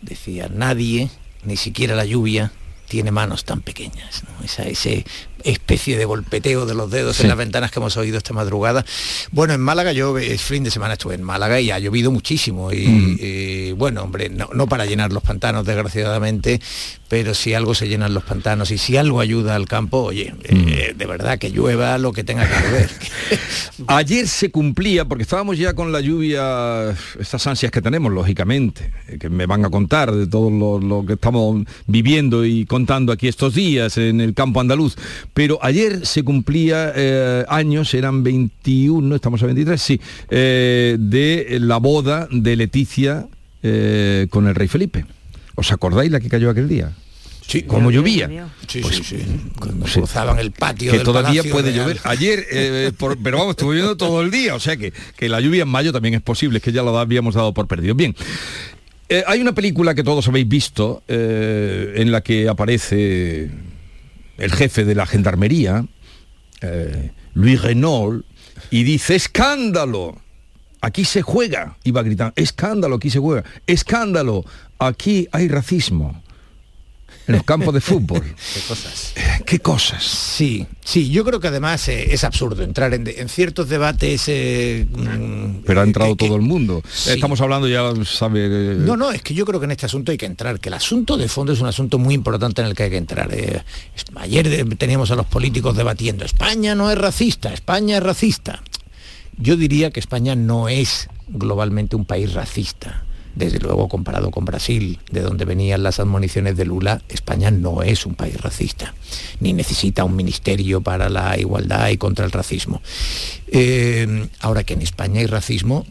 Decía, nadie, ni siquiera la lluvia, tiene manos tan pequeñas. Esa, ese especie de golpeteo de los dedos en las ventanas que hemos oído esta madrugada. Bueno, en Málaga yo el fin de semana estuve en Málaga y ha llovido muchísimo y, bueno, hombre, no, para llenar los pantanos desgraciadamente, pero si algo se llenan los pantanos y si algo ayuda al campo, oye, eh, de verdad que llueva lo que tenga que llover. Ayer se cumplía, porque estábamos ya con la lluvia, estas ansias que tenemos, lógicamente, eh, que me van a contar de todo lo que estamos viviendo y contando aquí estos días en el campo andaluz, pero ayer se cumplía eh, años, eran 21, estamos a 23, sí, eh, de la boda de Leticia eh, con el rey Felipe. ¿Os acordáis la que cayó aquel día? Sí, como llovía. Sí, sí, sí. Cuando cruzaban el patio. Que todavía puede llover. Ayer, pero vamos, estuvo lloviendo todo el día, o sea que, que la lluvia en mayo también es posible, es que ya lo habíamos dado por perdido. Bien. Hay una película que todos habéis visto en la que aparece el jefe de la gendarmería, eh, Luis Renault, y dice, escándalo, aquí se juega, iba gritando, escándalo, aquí se juega, escándalo, aquí hay racismo en los campos de fútbol. ¿Qué cosas? ¿Qué cosas? Sí, sí, yo creo que además eh, es absurdo entrar en, ciertos debates... Eh, mm, Pero ha entrado todo el mundo. Estamos hablando ya, sabe... No, no, es que yo creo que en este asunto hay que entrar, que el asunto de fondo es un asunto muy importante en el que hay que entrar. Eh, ayer teníamos a los políticos debatiendo, España no es racista, España es racista. Yo diría que España no es globalmente un país racista desde luego comparado con Brasil, de donde venían las admoniciones de Lula, España no es un país racista, ni necesita un ministerio para la igualdad y contra el racismo. Eh, ahora que en España hay racismo,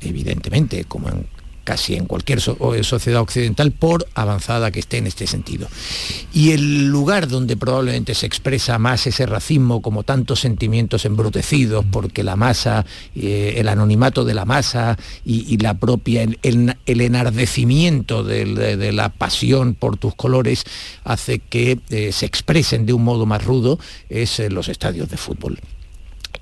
evidentemente, como en casi en cualquier eh, sociedad occidental, por avanzada que esté en este sentido. Y el lugar donde probablemente se expresa más ese racismo, como tantos sentimientos embrutecidos, porque la masa, eh, el anonimato de la masa y, la propia, el, enardecimiento de, la pasión por tus colores, hace que eh, se expresen de un modo más rudo, es en los estadios de fútbol.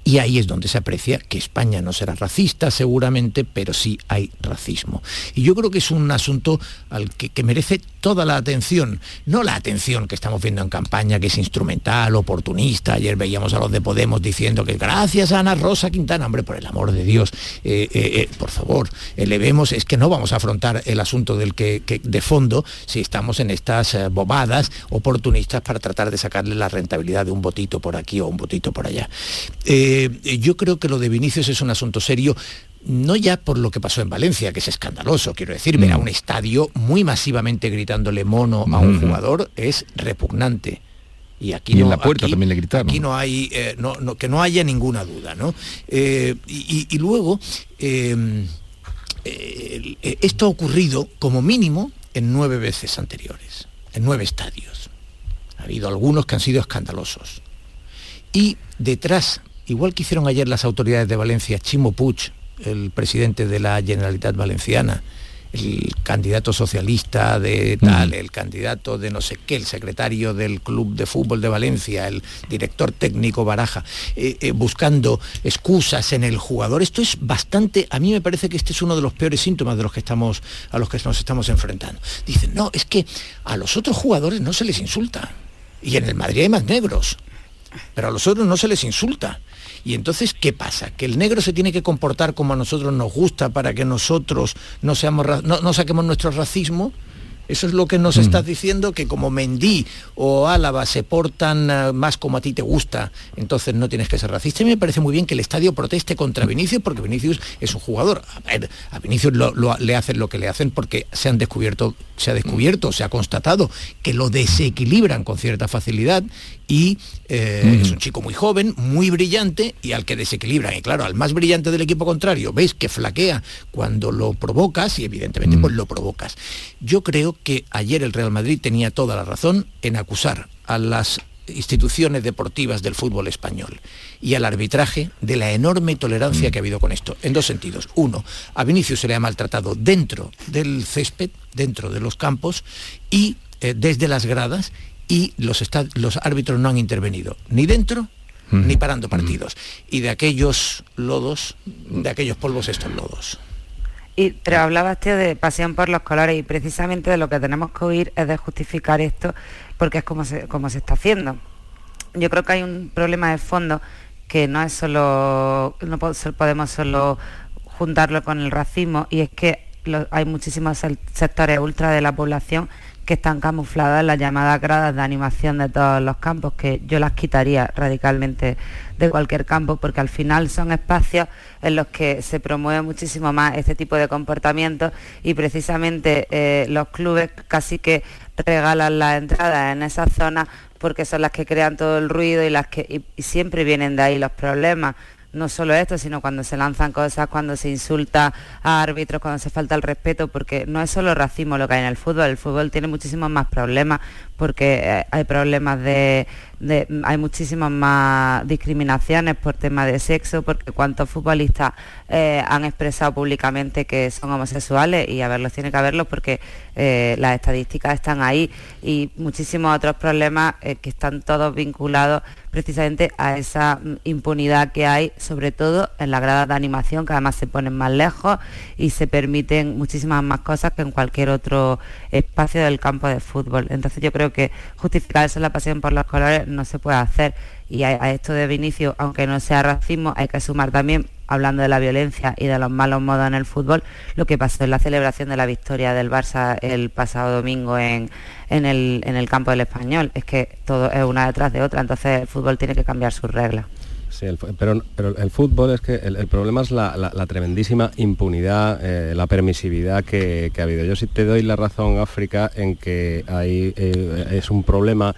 Y ahí es donde se aprecia que España no será racista seguramente, pero sí hay racismo. Y yo creo que es un asunto al que, merece toda la atención, no la atención que estamos viendo en campaña, que es instrumental, oportunista. Ayer veíamos a los de Podemos diciendo que gracias a Ana Rosa Quintana, hombre, por el amor de Dios, eh, eh, eh, por favor, elevemos, es que no vamos a afrontar el asunto del que, de fondo si estamos en estas bobadas oportunistas para tratar de sacarle la rentabilidad de un botito por aquí o un botito por allá. Yo creo que lo de Vinicius es un asunto serio no ya por lo que pasó en Valencia, que es escandaloso, quiero decir, ver a mm. un estadio muy masivamente gritándole mono a un jugador es repugnante. Y aquí en la puerta también le gritaron. Aquí no hay, eh, que no haya ninguna duda, ¿no? Eh, y, luego, esto ha ocurrido como mínimo en nueve veces anteriores, en nueve estadios. Ha habido algunos que han sido escandalosos. Y detrás igual que hicieron ayer las autoridades de Valencia, Chimo Puig, el presidente de la Generalitat Valenciana, el candidato socialista de tal, el candidato de no sé qué, el secretario del Club de Fútbol de Valencia, el director técnico Baraja, eh, eh, buscando excusas en el jugador. Esto es bastante, a mí me parece que este es uno de los peores síntomas de los que estamos, a los que nos estamos enfrentando. Dicen, no, es que a los otros jugadores no se les insulta. Y en el Madrid hay más negros, pero a los otros no se les insulta. Y entonces, ¿qué pasa? ¿Que el negro se tiene que comportar como a nosotros nos gusta para que nosotros no, seamos, no, saquemos nuestro racismo? Eso es lo que nos estás diciendo, que como Mendí o Álava se portan eh, más como a ti te gusta, entonces no tienes que ser racista. Y me parece muy bien que el estadio proteste contra Vinicius, porque Vinicius es un jugador. A, ver, a Vinicius lo- lo- le hacen lo que le hacen porque se han descubierto, se ha descubierto, se ha constatado que lo desequilibran con cierta facilidad y eh, es un chico muy joven, muy brillante y al que desequilibran. Y claro, al más brillante del equipo contrario, ves que flaquea cuando lo provocas y evidentemente pues lo provocas. Yo creo que ayer el Real Madrid tenía toda la razón en acusar a las instituciones deportivas del fútbol español y al arbitraje de la enorme tolerancia que ha habido con esto, en dos sentidos. Uno, a Vinicius se le ha maltratado dentro del césped, dentro de los campos y eh, desde las gradas y los, los árbitros no han intervenido, ni dentro ni parando partidos. Y de aquellos lodos, de aquellos polvos estos lodos. Y, pero hablabas, de pasión por los colores y precisamente de lo que tenemos que oír es de justificar esto porque es como se, como se está haciendo. Yo creo que hay un problema de fondo que no es solo, no podemos solo juntarlo con el racismo y es que hay muchísimos sectores ultra de la población que están camufladas en las llamadas gradas de animación de todos los campos, que yo las quitaría radicalmente de cualquier campo, porque al final son espacios en los que se promueve muchísimo más este tipo de comportamientos y precisamente eh, los clubes casi que regalan las entradas en esas zonas porque son las que crean todo el ruido y las que y- y siempre vienen de ahí los problemas no solo esto, sino cuando se lanzan cosas, cuando se insulta a árbitros, cuando se falta el respeto, porque no es solo racismo lo que hay en el fútbol, el fútbol tiene muchísimos más problemas, porque eh, hay problemas de, de- hay muchísimas más discriminaciones por tema de sexo, porque cuántos futbolistas eh, han expresado públicamente que son homosexuales y a verlos tiene que haberlos porque eh, las estadísticas están ahí y muchísimos otros problemas que están todos vinculados precisamente a esa mm, impunidad que hay, sobre todo en las gradas de animación, que además se ponen más lejos y se permiten muchísimas más cosas que en cualquier otro espacio del campo de fútbol. Entonces yo creo que justificar eso la pasión por los colores no se puede hacer. Y a, a esto de Vinicio, aunque no sea racismo, hay que sumar también, hablando de la violencia y de los malos modos en el fútbol, lo que pasó en la celebración de la victoria del Barça el pasado domingo en, en el, en el campo del español. Es que todo es una detrás de otra, entonces el fútbol tiene que cambiar sus reglas. Sí, el pero, pero el fútbol es que el, el problema es la, la- la tremendísima impunidad, eh, la permisividad que, que ha habido. Yo sí te doy la razón, África, en que hay, eh, es un problema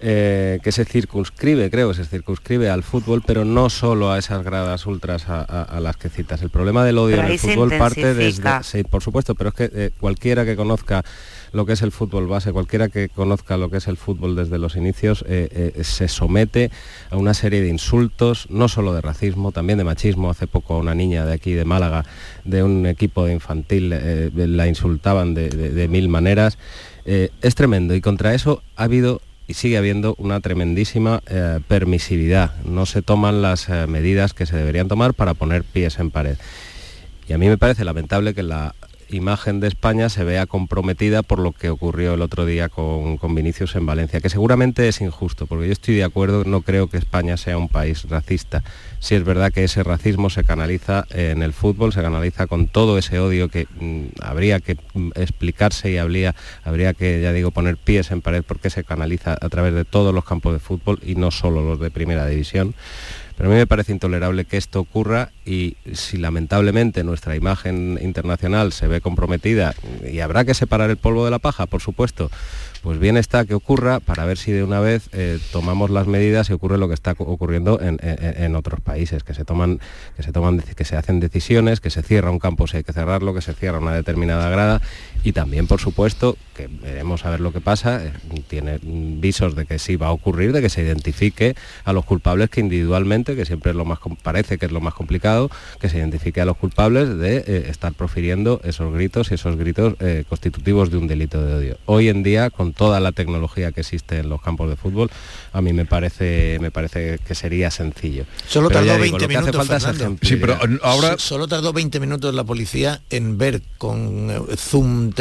eh, que se circunscribe, creo que se circunscribe al fútbol, pero no solo a esas gradas ultras a, a- a las que citas. El problema del odio en ahí el fútbol parte desde... Sí, por supuesto, pero es que eh, cualquiera que conozca lo que es el fútbol base, cualquiera que conozca lo que es el fútbol desde los inicios, eh, eh, se somete a una serie de insultos, no solo de racismo, también de machismo. Hace poco una niña de aquí, de Málaga, de un equipo infantil, eh, la insultaban de, mil maneras. Es tremendo y contra eso ha habido y sigue habiendo una tremendísima permisividad. No se toman las medidas que se deberían tomar para poner pies en pared. Y a mí me parece lamentable que la imagen de España se vea comprometida por lo que ocurrió el otro día con, con Vinicius en Valencia, que seguramente es injusto, porque yo estoy de acuerdo, no creo que España sea un país racista. Sí es verdad que ese racismo se canaliza en el fútbol, se canaliza con todo ese odio que mm, habría que mm, explicarse y habría, habría que, ya digo, poner pies en pared porque se canaliza a través de todos los campos de fútbol y no solo los de primera división. Pero a mí me parece intolerable que esto ocurra y si lamentablemente nuestra imagen internacional se ve comprometida y habrá que separar el polvo de la paja, por supuesto, pues bien está que ocurra para ver si de una vez eh, tomamos las medidas y ocurre lo que está ocurriendo en, en- otros países, que se toman, que se toman, que se hacen decisiones, que se cierra un campo si hay que cerrarlo, que se cierra una determinada grada y también, por supuesto, que veremos a ver lo que pasa, eh, tiene visos de que sí va a ocurrir, de que se identifique a los culpables que individualmente, que siempre es lo más parece que es lo más complicado, que se identifique a los culpables de eh, estar profiriendo esos gritos y esos gritos constitutivos de un delito de odio. Hoy en día, toda la tecnología que existe en los campos de fútbol, a mí me parece, me parece que sería sencillo. Solo Pero tardó digo, 20 lo que hace minutos, falta es Fernando. ejemplaridad. So- Solo tardó 20 minutos la policía en ver con eh, zoom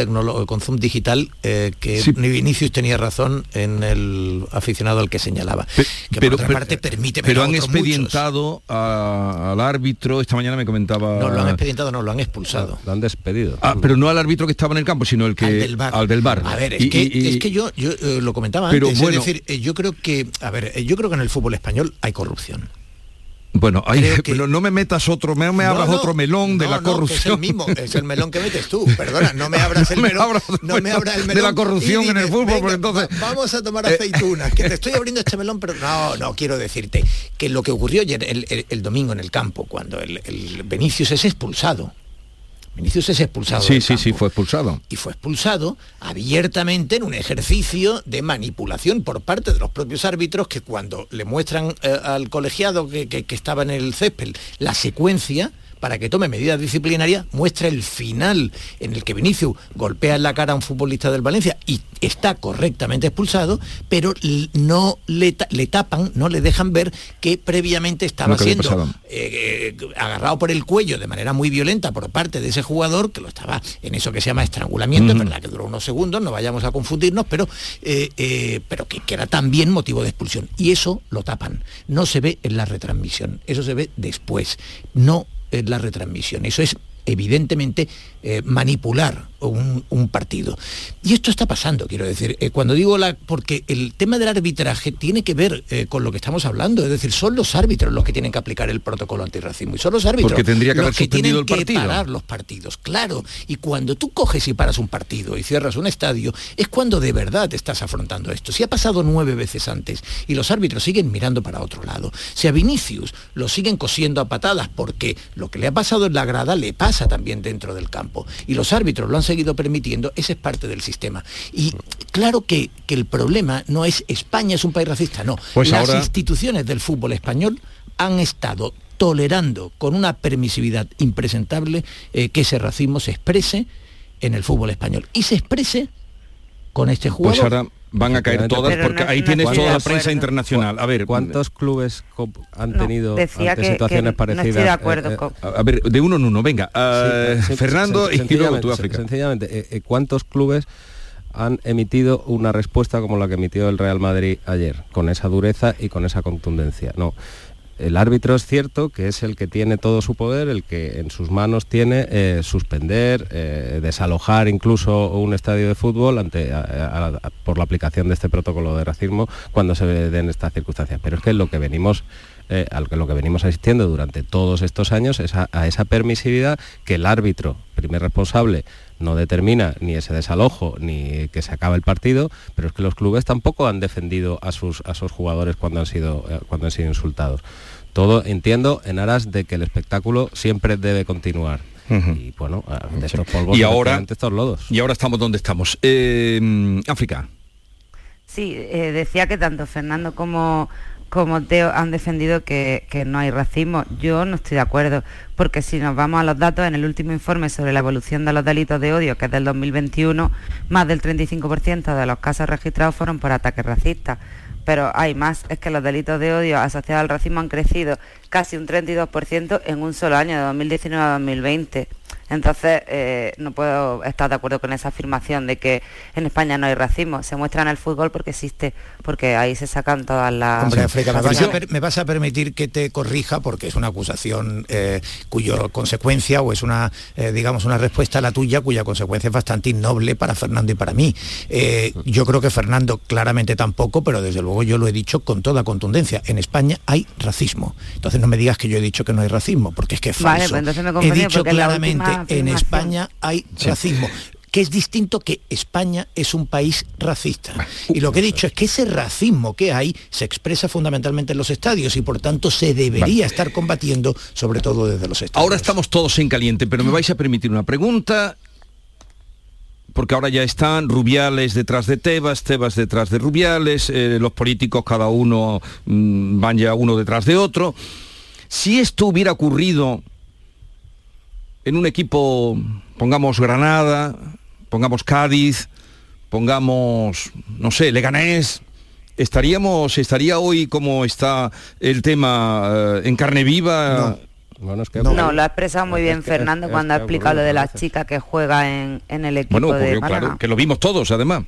con zoom digital eh, que ni Vinicius tenía razón en el aficionado al que señalaba. que por otra parte permite pero han expedientado a- al árbitro, esta mañana me comentaba... No, lo han expedientado, no, lo han expulsado. Lo han despedido. Ah, pero no al árbitro que estaba en el campo, sino el que... Al del bar. Al del bar. A ver, es, Y- que, y- y- es que yo, yo eh, lo comentaba Pero antes, bueno- es decir, eh, yo creo que, a ver, eh, yo creo que en el fútbol español hay corrupción. Bueno, Creo que- no, no me metas otro, no me abras no, otro melón de la corrupción. es el mismo, es el melón que metes tú, perdona, no me abras el me melón, abras no me abras el de melón la corrupción en el fútbol, "Venga, porque entonces- va- vamos a tomar aceitunas, que te estoy abriendo este melón, pero no, no, quiero decirte que lo que ocurrió ayer, el, el- el domingo en el campo, cuando el, el Vinicius es expulsado, Vinicius es expulsado Sí, sí, sí, fue expulsado. y fue expulsado abiertamente en un ejercicio de manipulación por parte de los propios árbitros que cuando le muestran eh, al colegiado que, que- que estaba en el césped la secuencia para que tome medidas disciplinarias, muestra el final en el que Vinicius golpea en la cara a un futbolista del Valencia y está correctamente expulsado, pero no le, ta- le tapan, no le dejan ver que previamente estaba que siendo eh, eh, agarrado por el cuello de manera muy violenta por parte de ese jugador que lo estaba en eso que se llama estrangulamiento, es Ujú. verdad que duró unos segundos, no vayamos a confundirnos, pero, eh, pero que, que era también motivo de expulsión. Y eso lo tapan. No se ve en la retransmisión, eso se ve después, no la retransmisión. Eso es evidentemente eh, manipular un, un partido. Y esto está pasando, quiero decir, eh, cuando digo la, porque el tema del arbitraje tiene que ver eh, con lo que estamos hablando, es decir, son los árbitros los que tienen que aplicar el protocolo antirracismo y son los árbitros Porque tendría que los haber el tienen que parar los partidos, claro. Y cuando tú coges y paras un partido y cierras un estadio, es cuando de verdad te estás afrontando esto. Si ha pasado nueve veces antes y los árbitros siguen mirando para otro lado, si a Vinicius lo siguen cosiendo a patadas porque lo que le ha pasado en la grada le pasa también dentro del campo y los árbitros lo han seguido permitiendo, ese es parte del sistema. Y claro que, que el problema no es España es un país racista, no. Pues Las ahora- instituciones del fútbol español han estado tolerando con una permisividad impresentable eh, que ese racismo se exprese en el fútbol español y se exprese con este jugador. Pues ahora van a caer todas, Pero porque no- ahí no tienes toda la prensa acuerdo. internacional. A ver, ¿Cuántos clubes han No, tenido decía ante que- que situaciones no parecidas? estoy de acuerdo eh, eh, con- a ver, de uno en uno, venga. Sí, sen- Fernando sen- y luego tú, África. Sencillamente, ¿cuántos clubes han emitido una respuesta como la que emitió el Real Madrid ayer, con esa dureza y con esa contundencia? No. El árbitro es cierto que es el que tiene todo su poder, el que en sus manos tiene eh, suspender, eh, desalojar incluso un estadio de fútbol ante, por la aplicación de este protocolo de racismo cuando se den estas circunstancias. Pero es que lo que venimos eh, lo que, venimos asistiendo durante todos estos años es a, esa permisividad que el árbitro, primer responsable, no determina ni ese desalojo ni que se acabe el partido, pero es que los clubes tampoco han defendido a sus, jugadores cuando han, sido, cuando han sido insultados. Todo, entiendo, en aras de que el espectáculo siempre debe continuar. Y bueno, de estos polvos, Y ahora, estos lodos. y ahora estamos donde estamos. Eh, África. Sí, eh, decía que tanto Fernando como, como Teo han defendido que, que no hay racismo. Yo no estoy de acuerdo, porque si nos vamos a los datos, en el último informe sobre la evolución de los delitos de odio, que es del 2021, más del 35% de los casos registrados fueron por ataques racistas. Pero hay más, es que los delitos de odio asociados al racismo han crecido casi un 32% en un solo año, de 2019 a 2020. Entonces, eh, no puedo estar de acuerdo con esa afirmación de que en España no hay racismo. Se muestra en el fútbol porque existe, porque ahí se sacan todas las... Hombre, África, me vas, a Yo- per- me vas a permitir que te corrija porque es una acusación eh, cuyo consecuencia o es una, eh, digamos, una respuesta a la tuya cuya consecuencia es bastante innoble para Fernando y para mí. Eh, yo creo que Fernando claramente tampoco, pero desde luego yo lo he dicho con toda contundencia. En España hay racismo. Entonces no me digas que yo he dicho que no hay racismo, porque es que es Vale, falso. pues entonces me he dicho claramente en España hay Sí. racismo que es distinto que España es un país racista. Y lo que he dicho es que ese racismo que hay se expresa fundamentalmente en los estadios y por tanto se debería estar combatiendo sobre todo desde los estadios. Ahora estamos todos en caliente, pero me vais a permitir una pregunta, porque ahora ya están Rubiales detrás de Tebas, Tebas detrás de Rubiales, eh, los políticos cada uno mm, van ya uno detrás de otro. Si esto hubiera ocurrido en un equipo, pongamos Granada, pongamos Cádiz, pongamos, no sé, Leganés, estaríamos, estaría hoy como está el tema eh, en carne viva. Bueno, es que No, lo ha expresado muy es bien que- Fernando es- cuando es ha explicado lo de la chica que juega en, en el equipo Bueno, de ocurrió, Málaga. claro, que lo vimos todos además.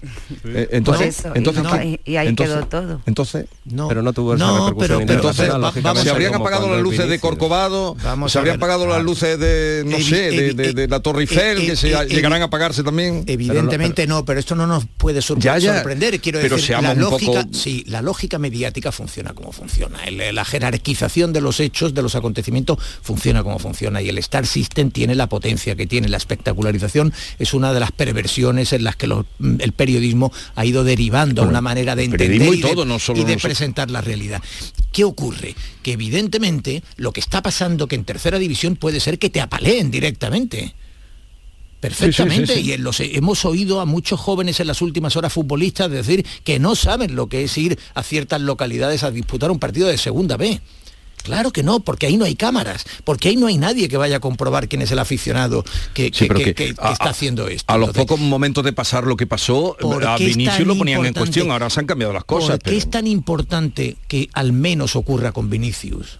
Eh, entonces, Por eso, y entonces, no, y- y ahí entonces, quedó todo. Entonces, No, pero no tuvo esa no, repercusión pero- pero- internacional, pero va- se habrían apagado las luces de. Corcovado, Vamos se habrían apagado las luces de, no evi- sé, de, evi- de- de la Torre Eiffel, que se llegarán a apagarse también. Evidentemente no, pero esto no nos puede sorprender. Quiero decir, la lógica, sí, la lógica mediática funciona como funciona. La jerarquización de los hechos, de los acontecimientos, funciona como funciona. Y el Star System tiene la potencia que tiene. La espectacularización es una de las perversiones en las que los- el periodismo ha ido derivando a Bueno, una manera de entender y de, todo, no solo y de nosotros. presentar la realidad. ¿Qué ocurre? Que evidentemente lo que está pasando que en tercera división puede ser que te apaleen directamente. Perfectamente, Sí, sí, sí, sí. y en los, hemos oído a muchos jóvenes en las últimas horas futbolistas decir que no saben lo que es ir a ciertas localidades a disputar un partido de segunda B. Claro que no, porque ahí no hay cámaras, porque ahí no hay nadie que vaya a comprobar quién es el aficionado que, a- está haciendo esto. A los Entonces, pocos momentos de pasar lo que pasó, ¿Por a Vinicius lo ponían en cuestión, ahora se han cambiado las cosas. ¿Por qué pero- es tan importante que al menos ocurra con Vinicius?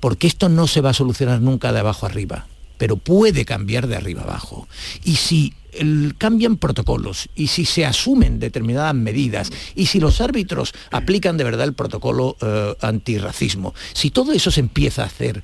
Porque esto no se va a solucionar nunca de abajo arriba, pero puede cambiar de arriba abajo. Y si el- cambian protocolos y si se asumen determinadas medidas y si los árbitros aplican de verdad el protocolo eh, antirracismo, si todo eso se empieza a hacer,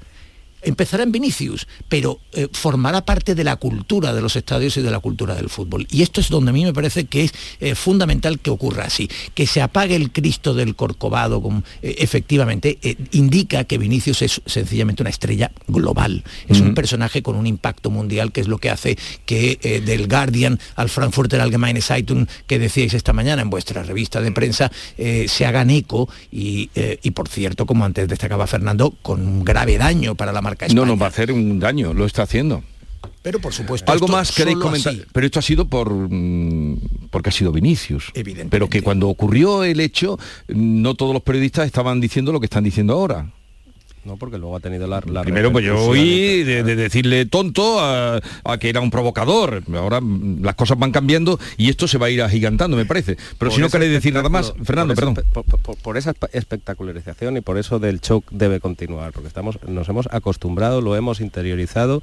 empezará en Vinicius, pero eh, formará parte de la cultura de los estadios y de la cultura del fútbol. Y esto es donde a mí me parece que es eh, fundamental que ocurra así, que se apague el Cristo del Corcovado, como, eh, efectivamente, indica que Vinicius es sencillamente una estrella global, es un personaje con un impacto mundial, que es lo que hace que del Guardian al Frankfurter Allgemeine Zeitung, que decíais esta mañana en vuestra revista de prensa, se hagan eco y, y, por cierto, como antes destacaba Fernando, con un grave daño para la marca España. No nos va a hacer un daño, lo está haciendo. Pero por supuesto. Algo más queréis comentar, así. pero esto ha sido por mm, porque ha sido Vinicius. Pero que cuando ocurrió el hecho, no todos los periodistas estaban diciendo lo que están diciendo ahora. No, porque luego ha tenido la, la Primero, pues yo oí de, de decirle tonto a, a que era un provocador. Ahora mm, las cosas van cambiando y esto se va a ir agigantando, me parece. Pero Por si no queréis decir nada más, Fernando, por perdón. Por, por- por esa espe- espectacularización y por eso del shock debe continuar, porque estamos, nos hemos acostumbrado, lo hemos interiorizado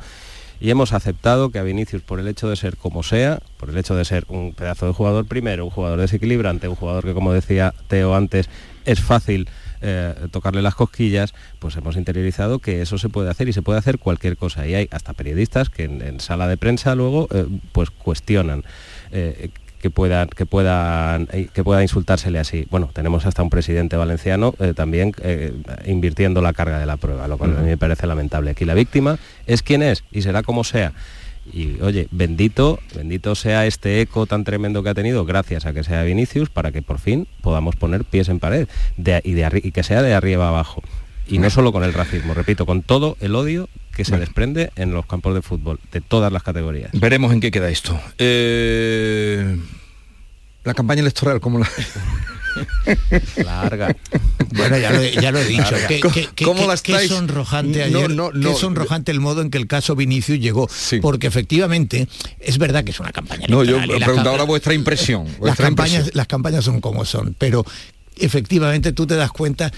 y hemos aceptado que a Vinicius, por el hecho de ser como sea, por el hecho de ser un pedazo de jugador primero, un jugador desequilibrante, un jugador que, como decía Teo antes, es fácil eh, tocarle las cosquillas, pues hemos interiorizado que eso se puede hacer y se puede hacer cualquier cosa. Y hay hasta periodistas que en, en sala de prensa luego eh, pues cuestionan eh, que puedan que puedan que pueda insultársele así. Bueno, tenemos hasta un presidente valenciano eh, también eh, invirtiendo la carga de la prueba, lo cual a mí me parece lamentable. Aquí la víctima es quien es y será como sea. Y oye, bendito, bendito sea este eco tan tremendo que ha tenido, gracias a que sea Vinicius, para que por fin podamos poner pies en pared de- y, de y que sea de arriba abajo. Y no solo con el racismo, repito, con todo el odio que se desprende en los campos de fútbol, de todas las categorías. Veremos en qué queda esto. Eh, la campaña electoral, ¿cómo la...? Larga. Bueno, ya lo, he- ya lo he dicho. Qué, ¿Cómo- qué- qué- cómo qué- la qué estáis? sonrojante No, ayer, no, qué sonrojante el modo en que el caso Vinicius llegó. Porque efectivamente es verdad que es una campaña No, yo pregunto cam- ahora vuestra impresión. las vuestra campañas, impresión. las campañas son como son, pero efectivamente tú te das cuenta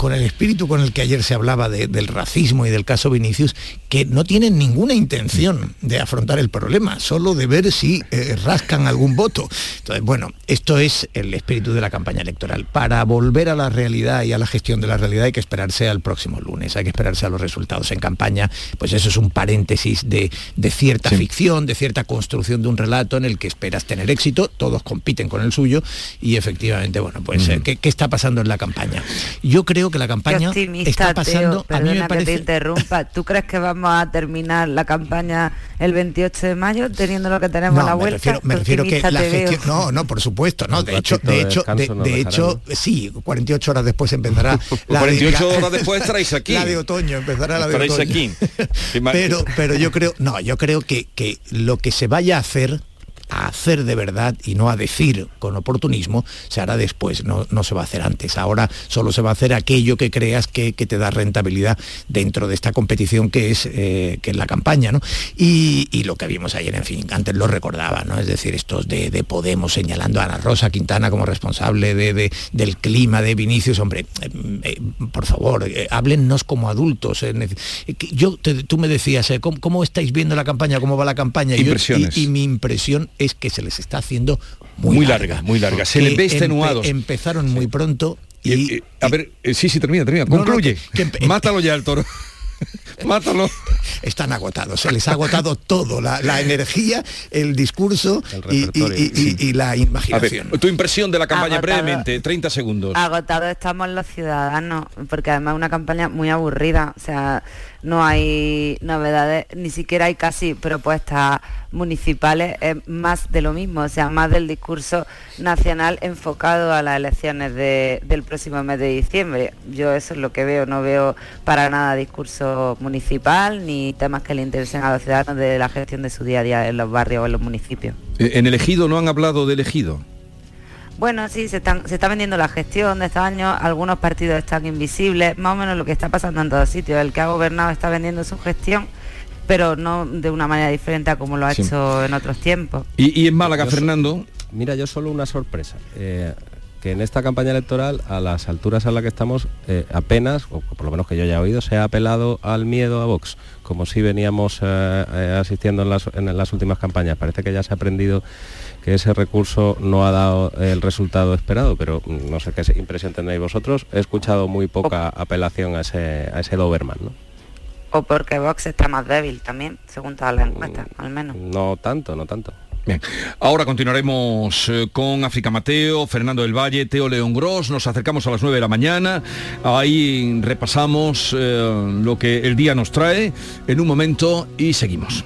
con el espíritu con el que ayer se hablaba de- del racismo y del caso Vinicius, que no tienen ninguna intención de afrontar el problema, solo de ver si eh, rascan algún voto. Entonces, bueno, esto es el espíritu de la campaña electoral. Para volver a la realidad y a la gestión de la realidad hay que esperarse al próximo lunes, hay que esperarse a los resultados en campaña, pues eso es un paréntesis de, de cierta ficción, de cierta construcción de un relato en el que esperas tener éxito, todos compiten con el suyo y efectivamente, bueno, pues eh, ¿qué, qué está pasando en la campaña? Yo creo que la campaña optimista, está pasando, Teo, a mí que te interrumpa. ¿Tú crees que vamos a terminar la campaña el 28 de mayo teniendo lo que tenemos a la No, me vuelta? refiero, me refiero que la gestión... No, no, por supuesto, no. De hecho, de hecho, de, hecho, sí, 48 horas después empezará la de- 48 la- horas después estaréis aquí. La de otoño, empezará la de otoño. aquí. pero, pero yo creo, no, yo creo que, que lo que se vaya a hacer a hacer de verdad y no a decir con oportunismo, se hará después, no, no se va a hacer antes. Ahora solo se va a hacer aquello que creas que, que te da rentabilidad dentro de esta competición que es, eh, que es la campaña. ¿no? Y, y lo que vimos ayer, en fin, antes lo recordaba, ¿no? es decir, estos de, de Podemos señalando a Ana Rosa Quintana como responsable de, de- del clima de Vinicius, hombre, eh, eh, por favor, háblennos como adultos. yo, te- tú me decías, ¿cómo, cómo estáis viendo la campaña? ¿Cómo va la campaña? Yo- Impresiones. y, y mi impresión es que se les está haciendo muy, Muy larga, muy larga. Se les ve empe- extenuados. empezaron muy pronto y, a ver, eh, sí, sí, termina, termina. No, no, Concluye. que- que empe- Mátalo ya el toro. Mátalo. están agotados, se les ha agotado todo, la, la energía, el discurso y, y- y- y- y la A ver, imaginación. tu impresión de la campaña Agotado. brevemente, 30 segundos. Agotados estamos los ciudadanos, porque además es una campaña muy aburrida, o sea, no hay novedades, ni siquiera hay casi propuestas municipales, es más de lo mismo, o sea, más del discurso nacional enfocado a las elecciones de- del próximo mes de diciembre. Yo eso es lo que veo, no veo para nada discurso municipal ni temas que le interesen a los ciudadanos de la gestión de su día a día en los barrios o en los municipios. Eh, En el ejido no han hablado del ejido. Bueno, sí, se, están- se está vendiendo la gestión de estos años, algunos partidos están invisibles, más o menos lo que está pasando en todos sitios. El que ha gobernado está vendiendo su gestión, pero no de una manera diferente a como lo ha Sí. hecho en otros tiempos. Y, y en Málaga, Yo so- Fernando. Mira, yo solo una sorpresa. eh, que en esta campaña electoral, a las alturas a las que estamos, eh, apenas, o por lo menos que yo haya oído, se ha apelado al miedo a Vox, como si veníamos eh, eh, asistiendo en las, en las últimas campañas. Parece que ya se ha aprendido que ese recurso no ha dado el resultado esperado, pero mm, no sé qué impresión tenéis vosotros. He escuchado muy poca apelación a ese, a ese Doberman, ¿no? O porque Vox está más débil también, según todas las encuestas, al menos. No tanto, no tanto. Bien, ahora continuaremos eh, con África Mateo, Fernando del Valle, Teo León Gros, nos acercamos a las 9 de la mañana, ahí repasamos eh, lo que el día nos trae en un momento y seguimos.